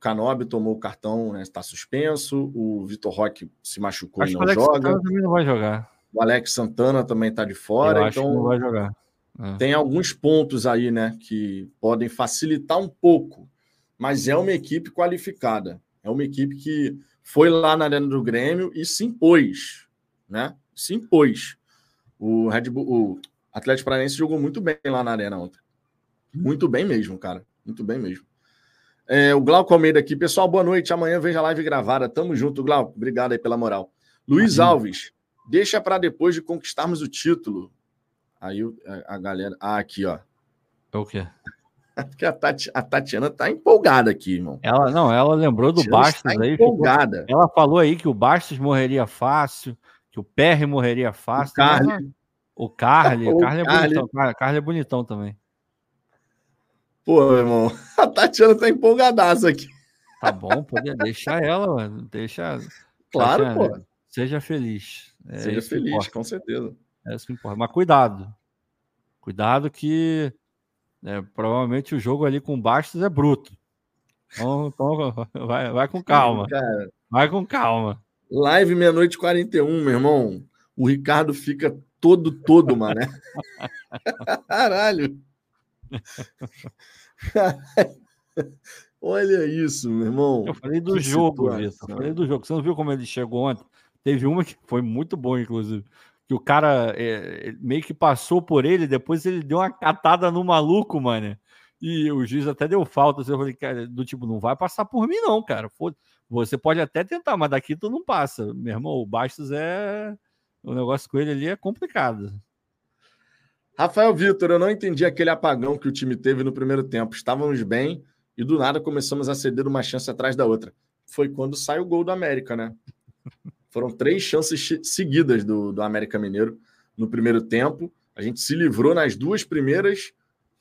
o Canóbio tomou o cartão, né? Está suspenso. O Vitor Roque se machucou Acho e não Alex joga. Santana também não vai jogar. O Alex Santana também está de Eu fora. acho que não Então vai jogar. É. tem alguns pontos aí, né? Que podem facilitar um pouco. Mas é uma equipe qualificada. É uma equipe que foi lá na Arena do Grêmio e se impôs, né? Se impôs. O Red Bull, o Atlético Paranaense jogou muito bem lá na Arena ontem. Muito bem mesmo, cara. Muito bem mesmo. É, o Glauco Almeida aqui. Pessoal, boa noite. Amanhã veja a live gravada. Tamo junto, Glauco. Obrigado aí pela moral. Luiz Uhum. Alves. Deixa para depois de conquistarmos o título. Aí o- a a galera. Ah, aqui, ó. É o quê? Porque a, Tati- a Tatiana tá empolgada aqui, irmão. Ela, não, ela lembrou do Bastos aí. ficou- empolgada. ela falou aí que o Bastos morreria fácil, que o Perry morreria fácil. O Carly. Ela- O Carly, o O Carly é Carly. bonitão. Car- Carly é bonitão também. Pô, irmão. A Tatiana tá empolgadaça aqui. Tá bom, poder deixar ela, mano. Deixa. Claro, Tatiana, pô. Seja feliz. É Seja feliz, com certeza. É isso que importa. Mas cuidado. Cuidado que é, provavelmente o jogo ali com Bastos é bruto. Então, então vai, vai com calma. Cara, Vai com calma. live meia-noite e 41, meu irmão. O Ricardo fica todo, todo, mané. Caralho. Olha isso, meu irmão. Eu falei do Que jogo. Vitor. Eu falei do jogo. Você não viu como ele chegou ontem? Teve uma que foi muito boa, inclusive. Que o cara é, é, meio que passou por ele, depois ele deu uma catada no maluco, mano. E o juiz até deu falta. assim, Eu falei, cara, do tipo, não vai passar por mim, não, cara. Você pode até tentar, mas daqui tu não passa. Meu irmão, o Bastos é. O negócio com ele ali é complicado. Rafael Vitor, eu não entendi aquele apagão que o time teve no primeiro tempo. Estávamos bem e do nada começamos a ceder uma chance atrás da outra. Foi quando sai o gol do América, né? Foram três chances seguidas do, do América Mineiro no primeiro tempo. A gente se livrou nas duas primeiras.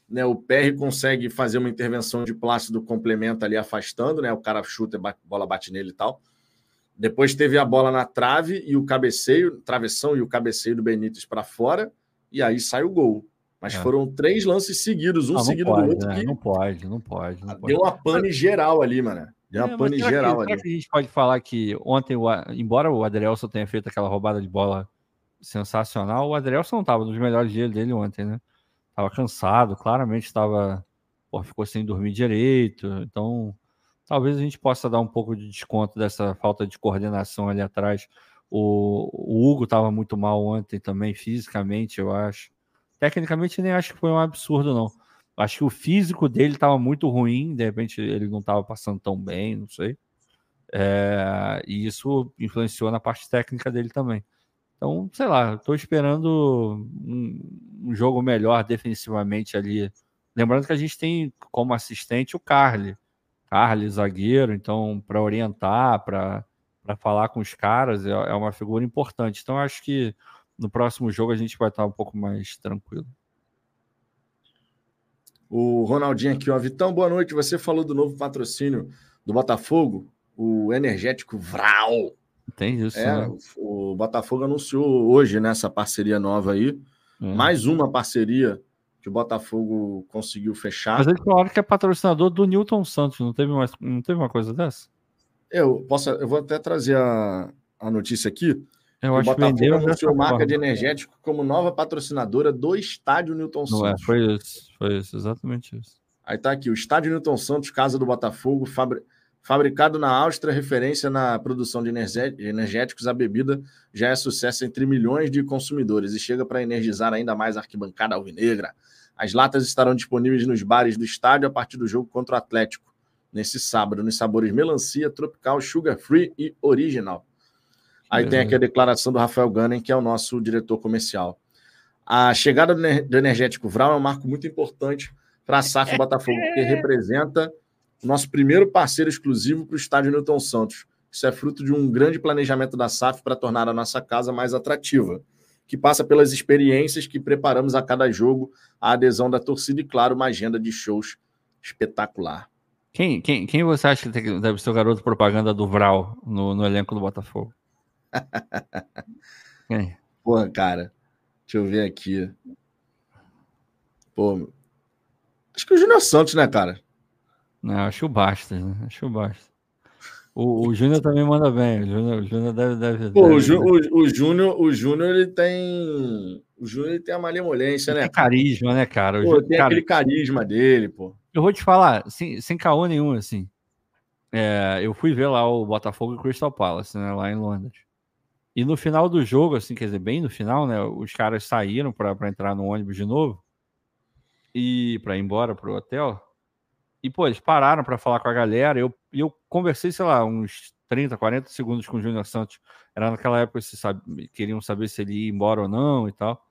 Né, o PR consegue fazer uma intervenção de Plácido complementa ali afastando, né? O cara chuta, a bola bate nele e tal. Depois teve a bola na trave e o cabeceio, travessão e o cabeceio do Benítez para fora, e aí sai o gol. Mas É. foram três lances seguidos, um Ah, seguido pode, do outro, né? que Não pode, não pode. Não pode. deu uma pane geral ali, mano. Deu uma É, pane será que- geral será ali. que a gente pode falar que ontem, o embora o Adrielson tenha feito aquela roubada de bola sensacional, o Adrielson não estava nos melhores dias dele ontem, né? Tava cansado, claramente estava. ficou sem dormir direito. Então, talvez a gente possa dar um pouco de desconto dessa falta de coordenação ali atrás. O, o Hugo estava muito mal ontem também, fisicamente, eu acho. Tecnicamente, nem acho que foi um absurdo, não. Acho que o físico dele estava muito ruim, de repente ele não estava passando tão bem, não sei. É, e isso influenciou na parte técnica dele também. Então, sei lá, estou esperando um, um jogo melhor defensivamente ali. Lembrando que a gente tem como assistente o Carly. Carly, zagueiro, então, para orientar, para falar com os caras, é, é uma figura importante. Então, acho que no próximo jogo a gente vai estar um pouco mais tranquilo. O Ronaldinho aqui, ó. Vitão, boa noite. Você falou do novo patrocínio do Botafogo, o energético Vral. Tem isso, É, né? o Botafogo anunciou hoje nessa parceria nova aí. É. Mais uma parceria que o Botafogo conseguiu fechar. Mas eles falaram que é patrocinador do Newton Santos, não teve, mais, não teve uma coisa dessa? Eu, posso, eu vou até trazer a, a notícia aqui. Eu o acho que Botafogo venderam anunciou dessa marca forma. de energético como nova patrocinadora do Estádio Newton Não é, Santos. foi isso, foi isso, exatamente isso. Aí tá aqui, o Estádio Newton Santos, casa do Botafogo, fabri- fabricado na Áustria, referência na produção de energé- energéticos, a bebida já é sucesso entre milhões de consumidores e chega para energizar ainda mais a arquibancada alvinegra. As latas estarão disponíveis nos bares do estádio a partir do jogo contra o Atlético, nesse sábado, nos sabores melancia, tropical, sugar free e original. Aí tem aqui a declaração do Rafael Gunning, que é o nosso diretor comercial. A chegada do energético Vral é um marco muito importante para a SAF Botafogo, porque representa o nosso primeiro parceiro exclusivo para o estádio Newton Santos. Isso é fruto de um grande planejamento da SAF para tornar a nossa casa mais atrativa, que passa pelas experiências que preparamos a cada jogo, a adesão da torcida e, claro, uma agenda de shows espetacular. Quem, quem, quem você acha que deve ser o garoto propaganda do Vral no, no elenco do Botafogo? quem? Porra, cara. Deixa eu ver aqui. Pô. Acho que o Júnior Santos, né, cara? Não, acho o Bastos, né? Acho o Bastos. O, o Júnior também manda bem. O Júnior, o Júnior deve, deve, Pô, deve, o, Jú, o, o, Júnior, o Júnior ele tem. O Júnior ele tem a malemolência, né? Tem carisma, né, cara? O pô, tem cara, aquele carisma dele, pô. Eu vou te falar, sem, sem caô nenhum, assim. É, eu fui ver lá o Botafogo e Crystal Palace, né, lá em Londres. E no final do jogo, assim, quer dizer, bem no final, né, os caras saíram para entrar no ônibus de novo e para ir embora pro hotel. E, pô, eles pararam para falar com a galera. Eu, eu conversei, sei lá, uns 30, 40 segundos com o Júnior Santos. Era naquela época que sabe, queriam saber se ele ia embora ou não e tal.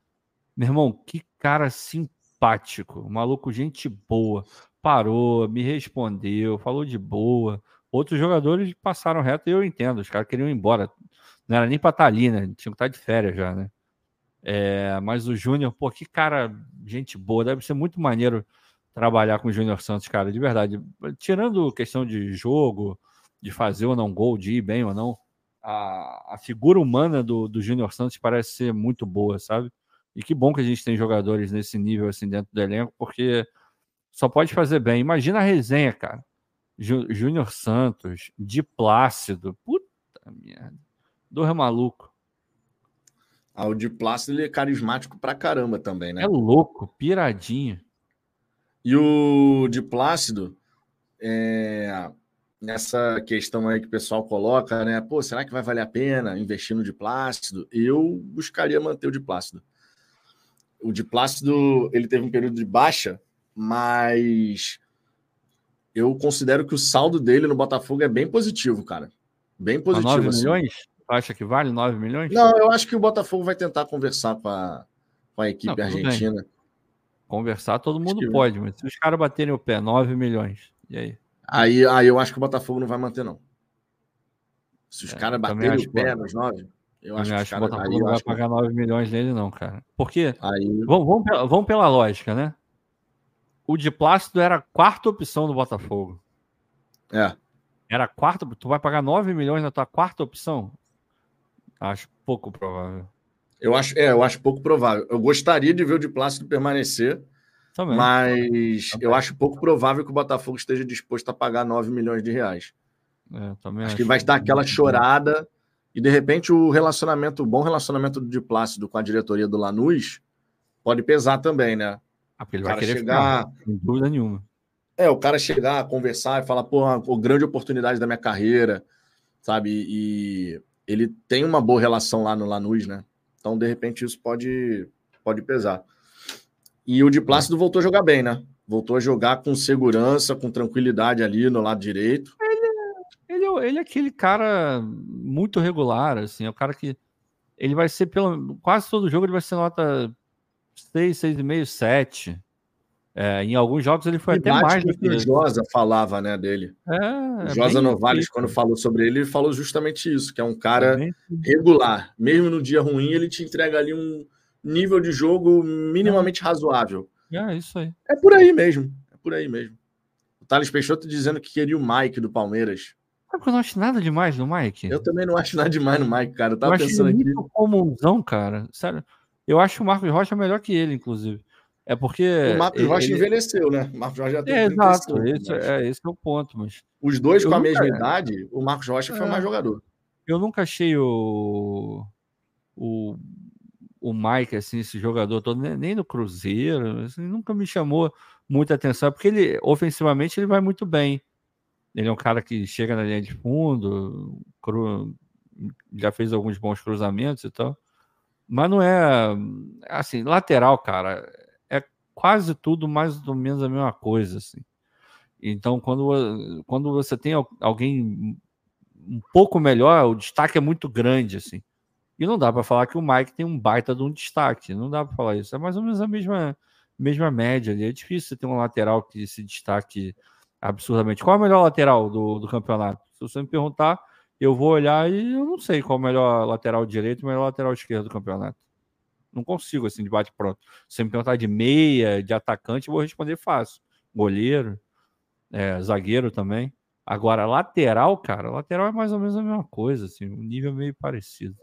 Meu irmão, que cara simpático. Maluco, gente boa. Parou, me respondeu, falou de boa. Outros jogadores passaram reto e eu entendo. Os caras queriam ir embora. Não era nem pra estar tá ali, né? Tinha que estar tá de férias já, né? É, mas o Júnior, pô, que cara, gente boa. Deve ser muito maneiro trabalhar com o Júnior Santos, cara, de verdade. Tirando questão de jogo, de fazer ou não gol, de ir bem ou não, a, a figura humana do, do Júnior Santos parece ser muito boa, sabe? E que bom que a gente tem jogadores nesse nível assim dentro do elenco, porque só pode fazer bem. Imagina a resenha, cara. Júnior Santos, de Plácido, puta merda. Dois maluco. Ah, o de Plácido ele é carismático pra caramba também, né? É louco, piradinho. E o de Plácido, é, nessa questão aí que o pessoal coloca, né? Pô, será que vai valer a pena investir no de Plácido? Eu buscaria manter o de Plácido. O de Plácido, ele teve um período de baixa, mas eu considero que o saldo dele no Botafogo é bem positivo, cara. Bem positivo. 9 assim. milhões? Acha que vale 9 milhões? Não, eu acho que o Botafogo vai tentar conversar com a, com a equipe Não, argentina. Bem. Conversar todo mundo pode, mas se os caras baterem o pé, 9 milhões. E aí? Aí, aí eu acho que o Botafogo não vai manter, não. Se os é, caras baterem o pé nos 9, eu acho, acho que, o Botafogo não vai pagar 9 milhões nele, não, cara. Porque. Aí... Vamos, vamos, pela, vamos pela lógica, né? O de Plácido era a quarta opção do Botafogo. É. Era a quarta. Tu vai pagar 9 milhões na tua quarta opção? Acho pouco provável. Eu acho, é, eu acho pouco provável. Eu gostaria de ver o de Plácido permanecer, Também. mas Também. eu acho pouco provável que o Botafogo esteja disposto a pagar 9 milhões de reais. É, acho, acho, que vai dar aquela chorada e de repente o relacionamento, o bom relacionamento do de Plácido com a diretoria do Lanús pode pesar também, né? Ah, porque ele vai querer chegar, ficar, sem dúvida nenhuma. É, o cara chegar, conversar e falar, pô, uma grande oportunidade da minha carreira, sabe? E ele tem uma boa relação lá no Lanús, né? Então, de repente, isso pode, pode pesar. E o de Plácido voltou a jogar bem, né? Voltou a jogar com segurança, com tranquilidade ali no lado direito. Ele, ele, é ele é aquele cara muito regular, assim, é o cara que ele vai ser pelo quase todo jogo ele vai ser nota 6, 6,5, 7. É, em alguns jogos ele foi até mais do que o Josa falava, né, dele. É, o Josa é Novales, quando falou sobre ele, ele falou justamente isso, que é um cara é regular. Mesmo no dia ruim, ele te entrega ali um nível de jogo minimamente razoável. É, isso aí. É por aí mesmo. É por aí mesmo. O Thales Peixoto dizendo que queria o Mike do Palmeiras. Sabe que eu não acho nada demais no Mike? Eu também não acho nada demais no Mike, cara. Eu tava eu pensando acho ele aqui. muito comunzão, cara. Sério. Eu acho o Marcos Rocha melhor que ele, inclusive. É porque. O Marcos Rocha ele... envelheceu, né? O Marcos Rocha já tem é, Exato, esse, mas... é, esse é o ponto. Mas... Os dois eu com a mesma idade, o Marcos Rocha é... foi mais jogador. Eu nunca achei o. O, o Mike, assim, esse jogador todo, nem no Cruzeiro, assim, nunca me chamou muita atenção, porque ele, ofensivamente, ele vai muito bem. Ele é um cara que chega na linha de fundo, cru, já fez alguns bons cruzamentos e tal. Mas não é assim, lateral, cara quase tudo mais ou menos a mesma coisa, assim. Então, quando, quando você tem alguém um pouco melhor, o destaque é muito grande, assim. E não dá para falar que o Mike tem um baita de um destaque, não dá para falar isso. É mais ou menos a mesma, mesma média ali. É difícil você ter um lateral que se destaque absurdamente. Qual é o melhor lateral do, do campeonato? Se você me perguntar, eu vou olhar e eu não sei qual é o melhor lateral direito e o melhor lateral esquerdo do campeonato. Não consigo, assim, de bate-pronto. Se me perguntar de meia, de atacante, eu vou responder fácil. Goleiro. é, zagueiro também. Agora, lateral, cara, lateral é mais ou menos a mesma coisa, assim, um nível meio parecido.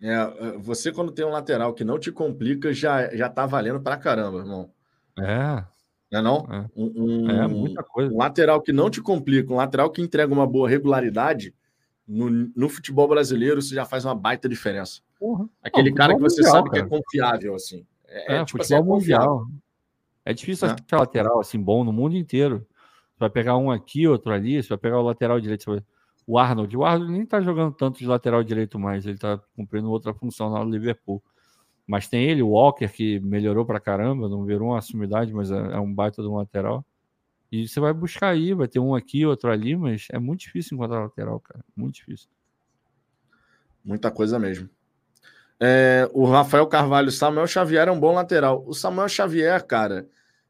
É, é, você quando tem um lateral que não te complica, já, já tá valendo pra caramba, irmão. É. Não é não? É, um, é muita coisa. Um lateral que não te complica, um lateral que entrega uma boa regularidade, no, no futebol brasileiro, isso já faz uma baita diferença. Uhum. Aquele não, cara que você mundial, sabe cara. que é confiável, assim. É, é tipo assim, futebol assim, é mundial. É difícil é. achar lateral assim bom no mundo inteiro. Você vai pegar um aqui, outro ali, você vai pegar o lateral direito, vai... o Arnold. O Arnold nem tá jogando tanto de lateral direito mais, ele tá cumprindo outra função lá no Liverpool. Mas tem ele, o Walker, que melhorou pra caramba, não virou uma sumidade, mas é, é um baita de um lateral. E você vai buscar aí, vai ter um aqui, outro ali, mas é muito difícil encontrar lateral, cara. Muito difícil. Muita coisa mesmo. É, o Rafael Carvalho, Samuel Xavier é um bom lateral. O Samuel Xavier, cara,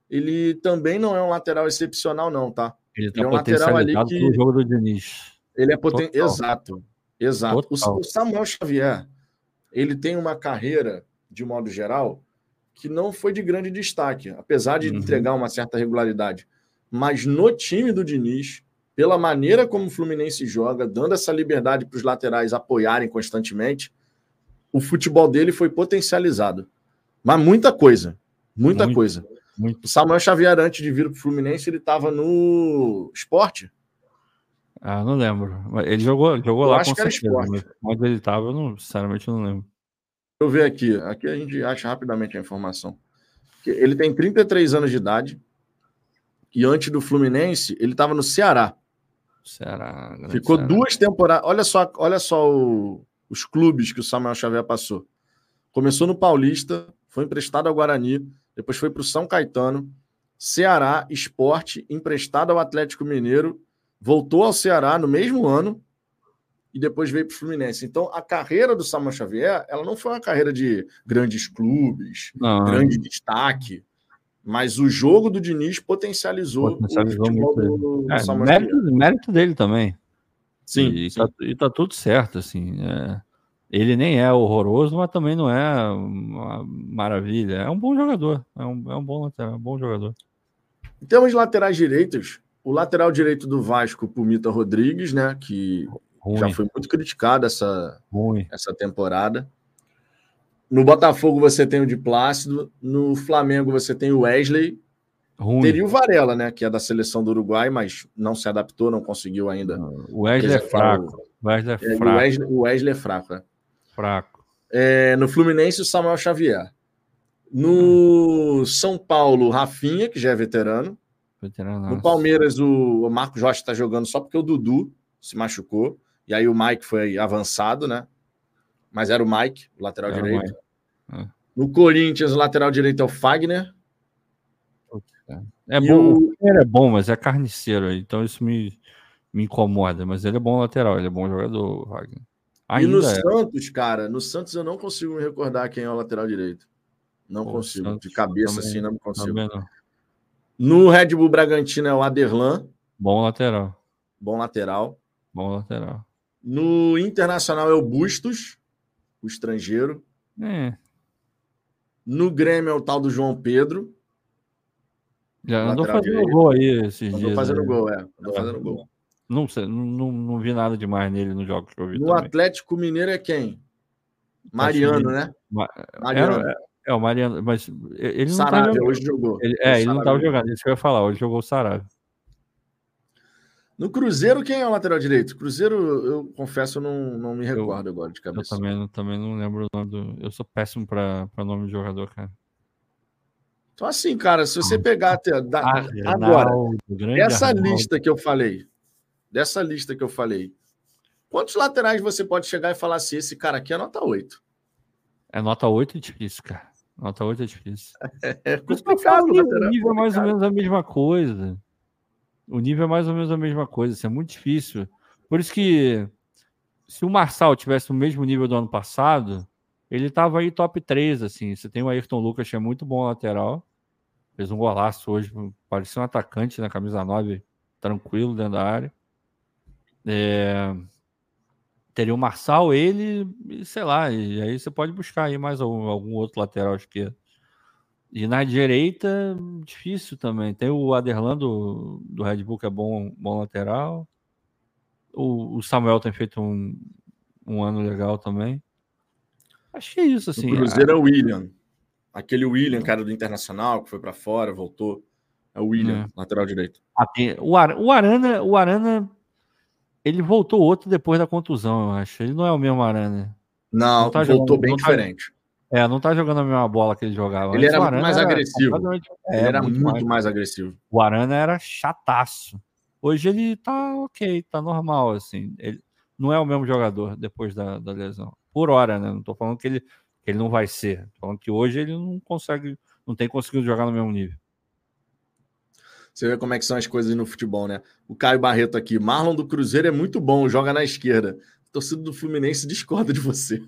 ele também não é um lateral excepcional, não, tá? Ele, tá ele é um lateral ali que. O jogo do Diniz. Ele é poten... Exato. Exato. O, o Samuel Xavier, ele tem uma carreira, de modo geral, que não foi de grande destaque, apesar de uhum. entregar uma certa regularidade. Mas no time do Diniz, pela maneira como o Fluminense joga, dando essa liberdade para os laterais apoiarem constantemente, o futebol dele foi potencializado. Mas muita coisa, muita muito, coisa. Muito. O Samuel Xavier, antes de vir para o Fluminense, ele estava no esporte. Ah, não lembro. Ele jogou, jogou eu lá acho com que certeza, era esporte. Onde ele estava, sinceramente não lembro. Deixa eu ver aqui. Aqui a gente acha rapidamente a informação. Ele tem 33 anos de idade, e antes do Fluminense, ele estava no Ceará. Ceará. Ficou Ceará. duas temporadas. Olha só, olha só o, os clubes que o Samuel Xavier passou. Começou no Paulista, foi emprestado ao Guarani, depois foi para o São Caetano, Ceará, Esporte, emprestado ao Atlético Mineiro, voltou ao Ceará no mesmo ano e depois veio para o Fluminense. Então, a carreira do Samuel Xavier, ela não foi uma carreira de grandes clubes, não. grande destaque. Mas o jogo do Diniz potencializou, potencializou o futebol do, do é, mérito, mérito, dele também. Sim. E, sim. Tá, e tá tudo certo, assim. É, ele nem é horroroso, mas também não é uma maravilha. É um bom jogador. É um, é um bom lateral, é um bom jogador. Em termos de laterais direitos, o lateral direito do Vasco, Pumita Rodrigues, né? Que Ruim. já foi muito criticado essa, essa temporada. No Botafogo você tem o de Plácido, no Flamengo você tem o Wesley. Ruim. Teria o Varela, né? Que é da seleção do Uruguai, mas não se adaptou, não conseguiu ainda. O Wesley é fraco. O Wesley é, é fraco. O Wesley, o Wesley é fraco, é. Fraco. É, no Fluminense, o Samuel Xavier. No São Paulo, Rafinha, que já é veterano. veterano no Palmeiras, o, o Marco Jorge está jogando só porque o Dudu se machucou. E aí o Mike foi avançado, né? Mas era o Mike, o lateral era direito. É. No Corinthians, o lateral direito é o Fagner. É bom, o... é bom, mas é carniceiro, então isso me, me incomoda. Mas ele é bom lateral, ele é bom jogador, Wagner. Ainda e no é. Santos, cara, no Santos eu não consigo me recordar quem é o lateral direito. Não Pô, consigo. Santos, de cabeça também, assim, não consigo. Não. No Red Bull Bragantino é o Aderlan. Bom lateral. Bom lateral. Bom lateral. No Internacional é o Bustos, o estrangeiro. É. No Grêmio é o tal do João Pedro. Já andou fazendo direito. gol aí esses andou dias. fazendo né? gol, é. Andou é. fazendo gol. Não, sei, não, não vi nada demais nele no jogo que eu vi. No também. Atlético Mineiro é quem? Mariano, né? Mariano. É, é, o Mariano, mas ele não tá hoje jogou. Ele, é, ele não estava jogando, isso que eu ia falar. Hoje jogou o Saravia. No Cruzeiro, quem é o lateral direito? Cruzeiro, eu confesso, eu não, não me recordo eu, agora de cabeça. Eu também, também não lembro o nome do. Eu sou péssimo para nome de jogador, cara. Então, assim, cara, se você pegar até. Da, ah, agora, essa Arnaldo. lista que eu falei, dessa lista que eu falei, quantos laterais você pode chegar e falar assim: esse cara aqui é nota 8? É nota 8 é difícil, cara. Nota 8 é difícil. É, é complicado, O nível é mais ou menos a mesma coisa. O nível é mais ou menos a mesma coisa. Isso é muito difícil. Por isso que se o Marçal tivesse o mesmo nível do ano passado, ele tava aí top 3, assim. Você tem o Ayrton Lucas, que é muito bom lateral. Fez um golaço hoje, parecia um atacante na camisa 9, tranquilo dentro da área. É... Teria o Marçal, ele, sei lá, e aí você pode buscar aí mais algum, algum outro lateral esquerdo. E na direita, difícil também. Tem o Aderlan do, Red Bull, que é bom, bom lateral. O, o Samuel tem feito um, um ano legal também. Acho que é isso, assim. O Cruzeiro é o William. Aquele William, cara do Internacional, que foi para fora, voltou. É o William, é. lateral direito. Ah, o, Ar, o Arana, o Arana, ele voltou outro depois da contusão, eu acho. Ele não é o mesmo Arana. Não, não tá voltou jogando, bem tá diferente. Tá, é, não tá jogando a mesma bola que ele jogava. Ele era muito mais era agressivo. É, ele era muito, muito mais, mais agressivo. O Arana era chataço. Hoje ele tá ok, tá normal, assim. Ele não é o mesmo jogador depois da, da lesão. Por hora, né? Não tô falando que ele, que ele não vai ser. Tô falando que hoje ele não consegue, não tem conseguido jogar no mesmo nível. Você vê como é que são as coisas no futebol, né? O Caio Barreto aqui. Marlon do Cruzeiro é muito bom, joga na esquerda. O torcedor do Fluminense discorda de você.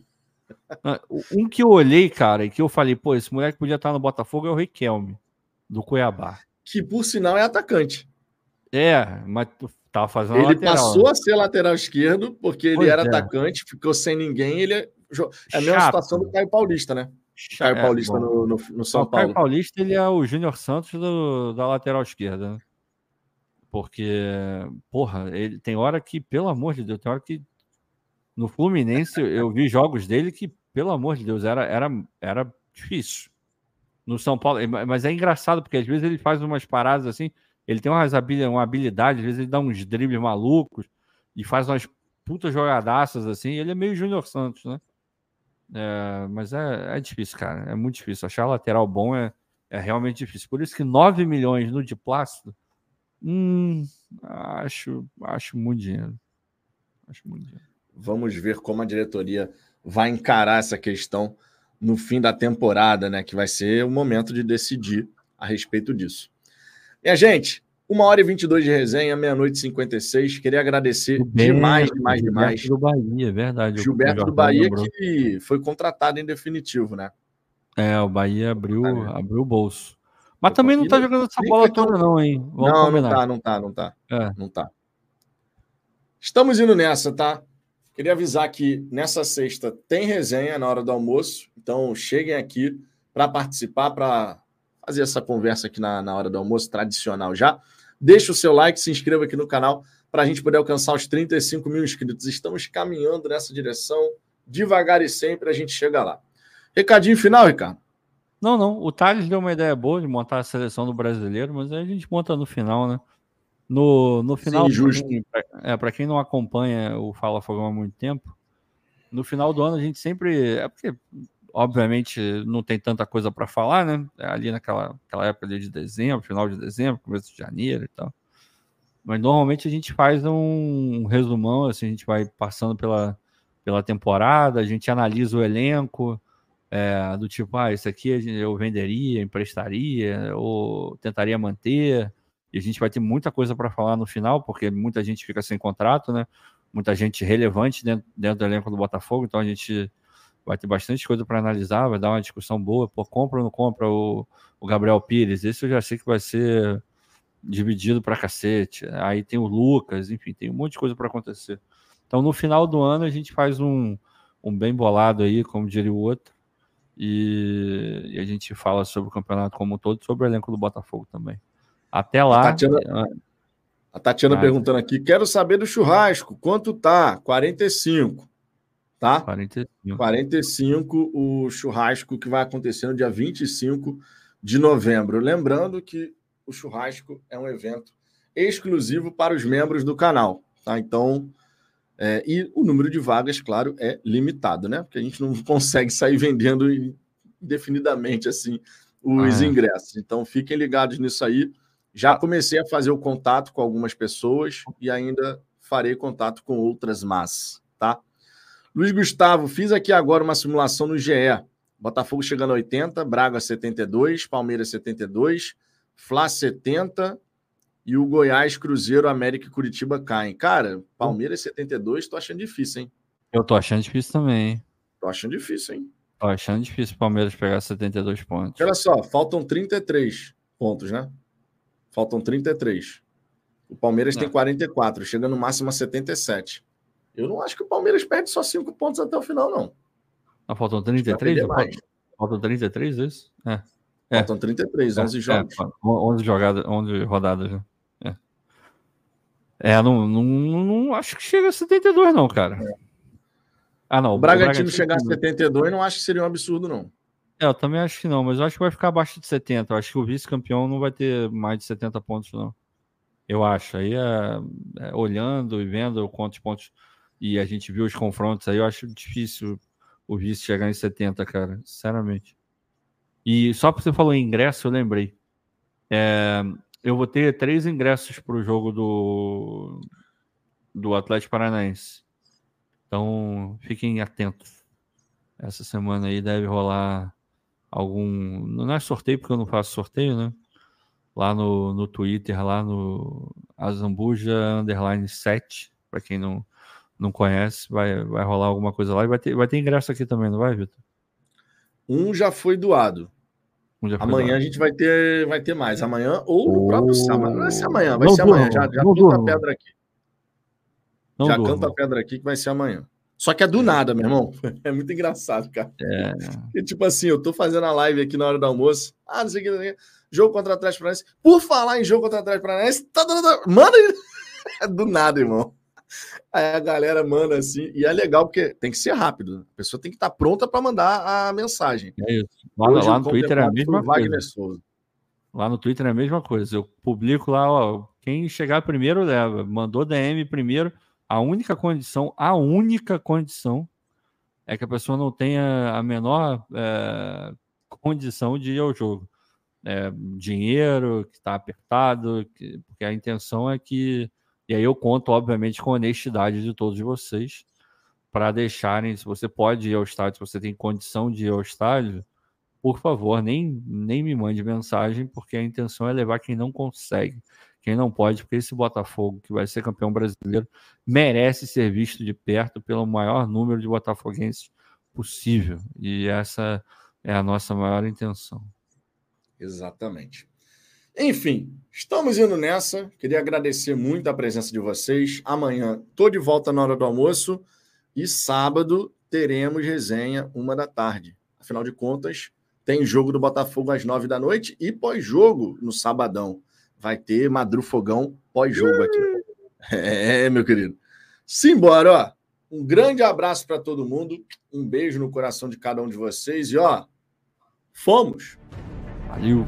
Ah, um que eu olhei, cara, e que eu falei, pô, esse moleque podia estar no Botafogo é o Riquelme, do Cuiabá. Que por sinal é atacante. É, mas tava fazendo Ele lateral, passou né? a ser lateral esquerdo porque ele pois era é. atacante, ficou sem ninguém. Ele é, é a mesma situação do Caio Paulista, né? Caio é, Paulista no, no, no, São o Paulo. Caio Paulista ele é o Júnior Santos do, da lateral esquerda, né? Porque, porra, ele tem hora que, pelo amor de Deus, tem hora que no Fluminense eu vi jogos dele que, pelo amor de Deus, era, era, era difícil. No São Paulo, mas é engraçado porque às vezes ele faz umas paradas assim, ele tem umas uma habilidade, às vezes ele dá uns dribles malucos e faz umas putas jogadaças assim. Ele é meio Júnior Santos, né? É, mas é, é difícil, cara. É muito difícil. Achar lateral bom é, é realmente difícil. Por isso que 9 milhões no de plástico, hum, acho, acho muito dinheiro. Acho muito dinheiro. Vamos ver como a diretoria vai encarar essa questão no fim da temporada, né? Que vai ser o momento de decidir a respeito disso. Minha gente, uma hora e 22 de resenha, meia-noite e 56. Queria agradecer demais, demais, demais. Gilberto do Bahia, é verdade. Gilberto do Bahia, lembrou. que foi contratado em definitivo, né? É, o Bahia abriu, abriu o bolso. Mas também não tá jogando essa bola toda, não, hein? Vamos não, combinar. não tá, não tá, não tá. É. Não tá. Estamos indo nessa, tá? Queria avisar que nessa sexta tem resenha na hora do almoço, então cheguem aqui para participar, para fazer essa conversa aqui na, na hora do almoço, tradicional já. Deixa o seu like, se inscreva aqui no canal para a gente poder alcançar os 35 mil inscritos. Estamos caminhando nessa direção, devagar e sempre a gente chega lá. Recadinho final, Ricardo? Não, não. O Thales deu uma ideia boa de montar a seleção do brasileiro, mas aí a gente monta no final, né? No, no final, Sim, justo. é, para quem não acompanha o Fala Fogão há muito tempo, no final do ano a gente sempre. É porque obviamente não tem tanta coisa para falar, né? É ali naquela, naquela época de dezembro, final de dezembro, começo de janeiro e tal. Mas normalmente a gente faz um resumão, assim, a gente vai passando pela, pela temporada, a gente analisa o elenco, é, do tipo, ah, isso aqui eu venderia, emprestaria, ou tentaria manter. E a gente vai ter muita coisa para falar no final, porque muita gente fica sem contrato, né? Muita gente relevante dentro, dentro do elenco do Botafogo, então a gente vai ter bastante coisa para analisar, vai dar uma discussão boa. Pô, compra ou não compra o, o Gabriel Pires? Esse eu já sei que vai ser dividido para cacete. Aí tem o Lucas, enfim, tem um monte de coisa para acontecer. Então, no final do ano, a gente faz um, um bem bolado aí, como diria o outro, e, e, a gente fala sobre o campeonato como um todo, sobre o elenco do Botafogo também. Até lá. A Tatiana, ah, a Tatiana perguntando aqui: quero saber do churrasco, quanto tá? 45 tá? 45. 45 o churrasco que vai acontecer no dia 25 de novembro. Lembrando que o churrasco é um evento exclusivo para os membros do canal, tá? Então, é, e o número de vagas, claro, é limitado, né? Porque a gente não consegue sair vendendo indefinidamente assim os ah, é. ingressos. Então, fiquem ligados nisso aí. Já comecei a fazer o contato com algumas pessoas e ainda farei contato com outras mas, tá? Luiz Gustavo, fiz aqui agora uma simulação no GE. Botafogo chegando a 80, Braga 72, Palmeiras 72, Fla 70 e o Goiás, Cruzeiro, América e Curitiba caem. Cara, Palmeiras 72, tô achando difícil, hein? Eu tô achando difícil também, hein? Tô achando difícil, hein? Tô achando difícil o Palmeiras pegar 72 pontos. Olha só, faltam 33 pontos, né? Faltam 33. O Palmeiras tem 44, chega no máximo a 77. Eu não acho que o Palmeiras perde só cinco pontos até o final, não. Ah, faltam 33? Faltam 33, isso? É. É. Faltam 33, 11 é, jogos. É, 11, jogadas, 11 rodadas, né? É, é não, não, não, acho que chega a 72, não, cara. É. Ah, não. O Bragantino, Bragantino chegar a 72 não acho que seria um absurdo, não. É, eu também acho que não, mas eu acho que vai ficar abaixo de 70. Eu acho que o vice-campeão não vai ter mais de 70 pontos, não. Eu acho. Aí, é, é, olhando e vendo quantos pontos e a gente viu os confrontos aí, eu acho difícil o vice chegar em 70, cara, sinceramente. E só porque você falou em ingresso, eu lembrei. É, eu vou ter três ingressos para o jogo do, do Atlético Paranaense. Então, fiquem atentos. Essa semana aí deve rolar algum. Não é sorteio, porque eu não faço sorteio, né? Lá no, no Twitter, lá no Azambuja Underline 7, para quem não, não conhece, vai, vai rolar alguma coisa lá. E vai ter, vai ter ingresso aqui também, não vai, Vitor? Um já foi doado. Um já foi amanhã doado. a gente vai ter, vai ter mais. Amanhã ou no oh. próprio sábado. Não vai ser amanhã, vai não ser amanhã. Já, já canta a pedra aqui. Não já canta a pedra aqui que vai ser amanhã. Só que é do nada, meu irmão. É muito engraçado, cara. É. E, tipo assim, eu tô fazendo a live aqui na hora do almoço. Ah, não sei o que. Jogo contra o Atlético Paranaense. Por falar em jogo contra o Atlético Paranaense, tá dando. Manda. É do nada, irmão. Aí a galera manda assim, e é legal porque tem que ser rápido. A pessoa tem que estar tá pronta para mandar a mensagem. É isso. Lá, lá no Twitter é a mesma coisa. Souza. Lá no Twitter é a mesma coisa. Eu publico lá, ó, quem chegar primeiro leva. Mandou DM primeiro. A única condição, a única condição é que a pessoa não tenha a menor é, condição de ir ao jogo. É, dinheiro que está apertado, que, porque a intenção é que. E aí eu conto, obviamente, com a honestidade de todos vocês para deixarem, se você pode ir ao estádio, se você tem condição de ir ao estádio, por favor, nem, nem me mande mensagem, porque a intenção é levar quem não consegue quem não pode, porque esse Botafogo, que vai ser campeão brasileiro, merece ser visto de perto pelo maior número de botafoguenses possível. E essa é a nossa maior intenção. Exatamente. Enfim, estamos indo nessa. Queria agradecer muito a presença de vocês. Amanhã estou de volta na hora do almoço e sábado teremos resenha uma da tarde. Afinal de contas, tem jogo do Botafogo às nove da noite e pós-jogo no sabadão vai ter Madrufogão pós-jogo aqui. É, meu querido. Simbora, ó. Um grande abraço para todo mundo. Um beijo no coração de cada um de vocês. E, ó, fomos. Valeu.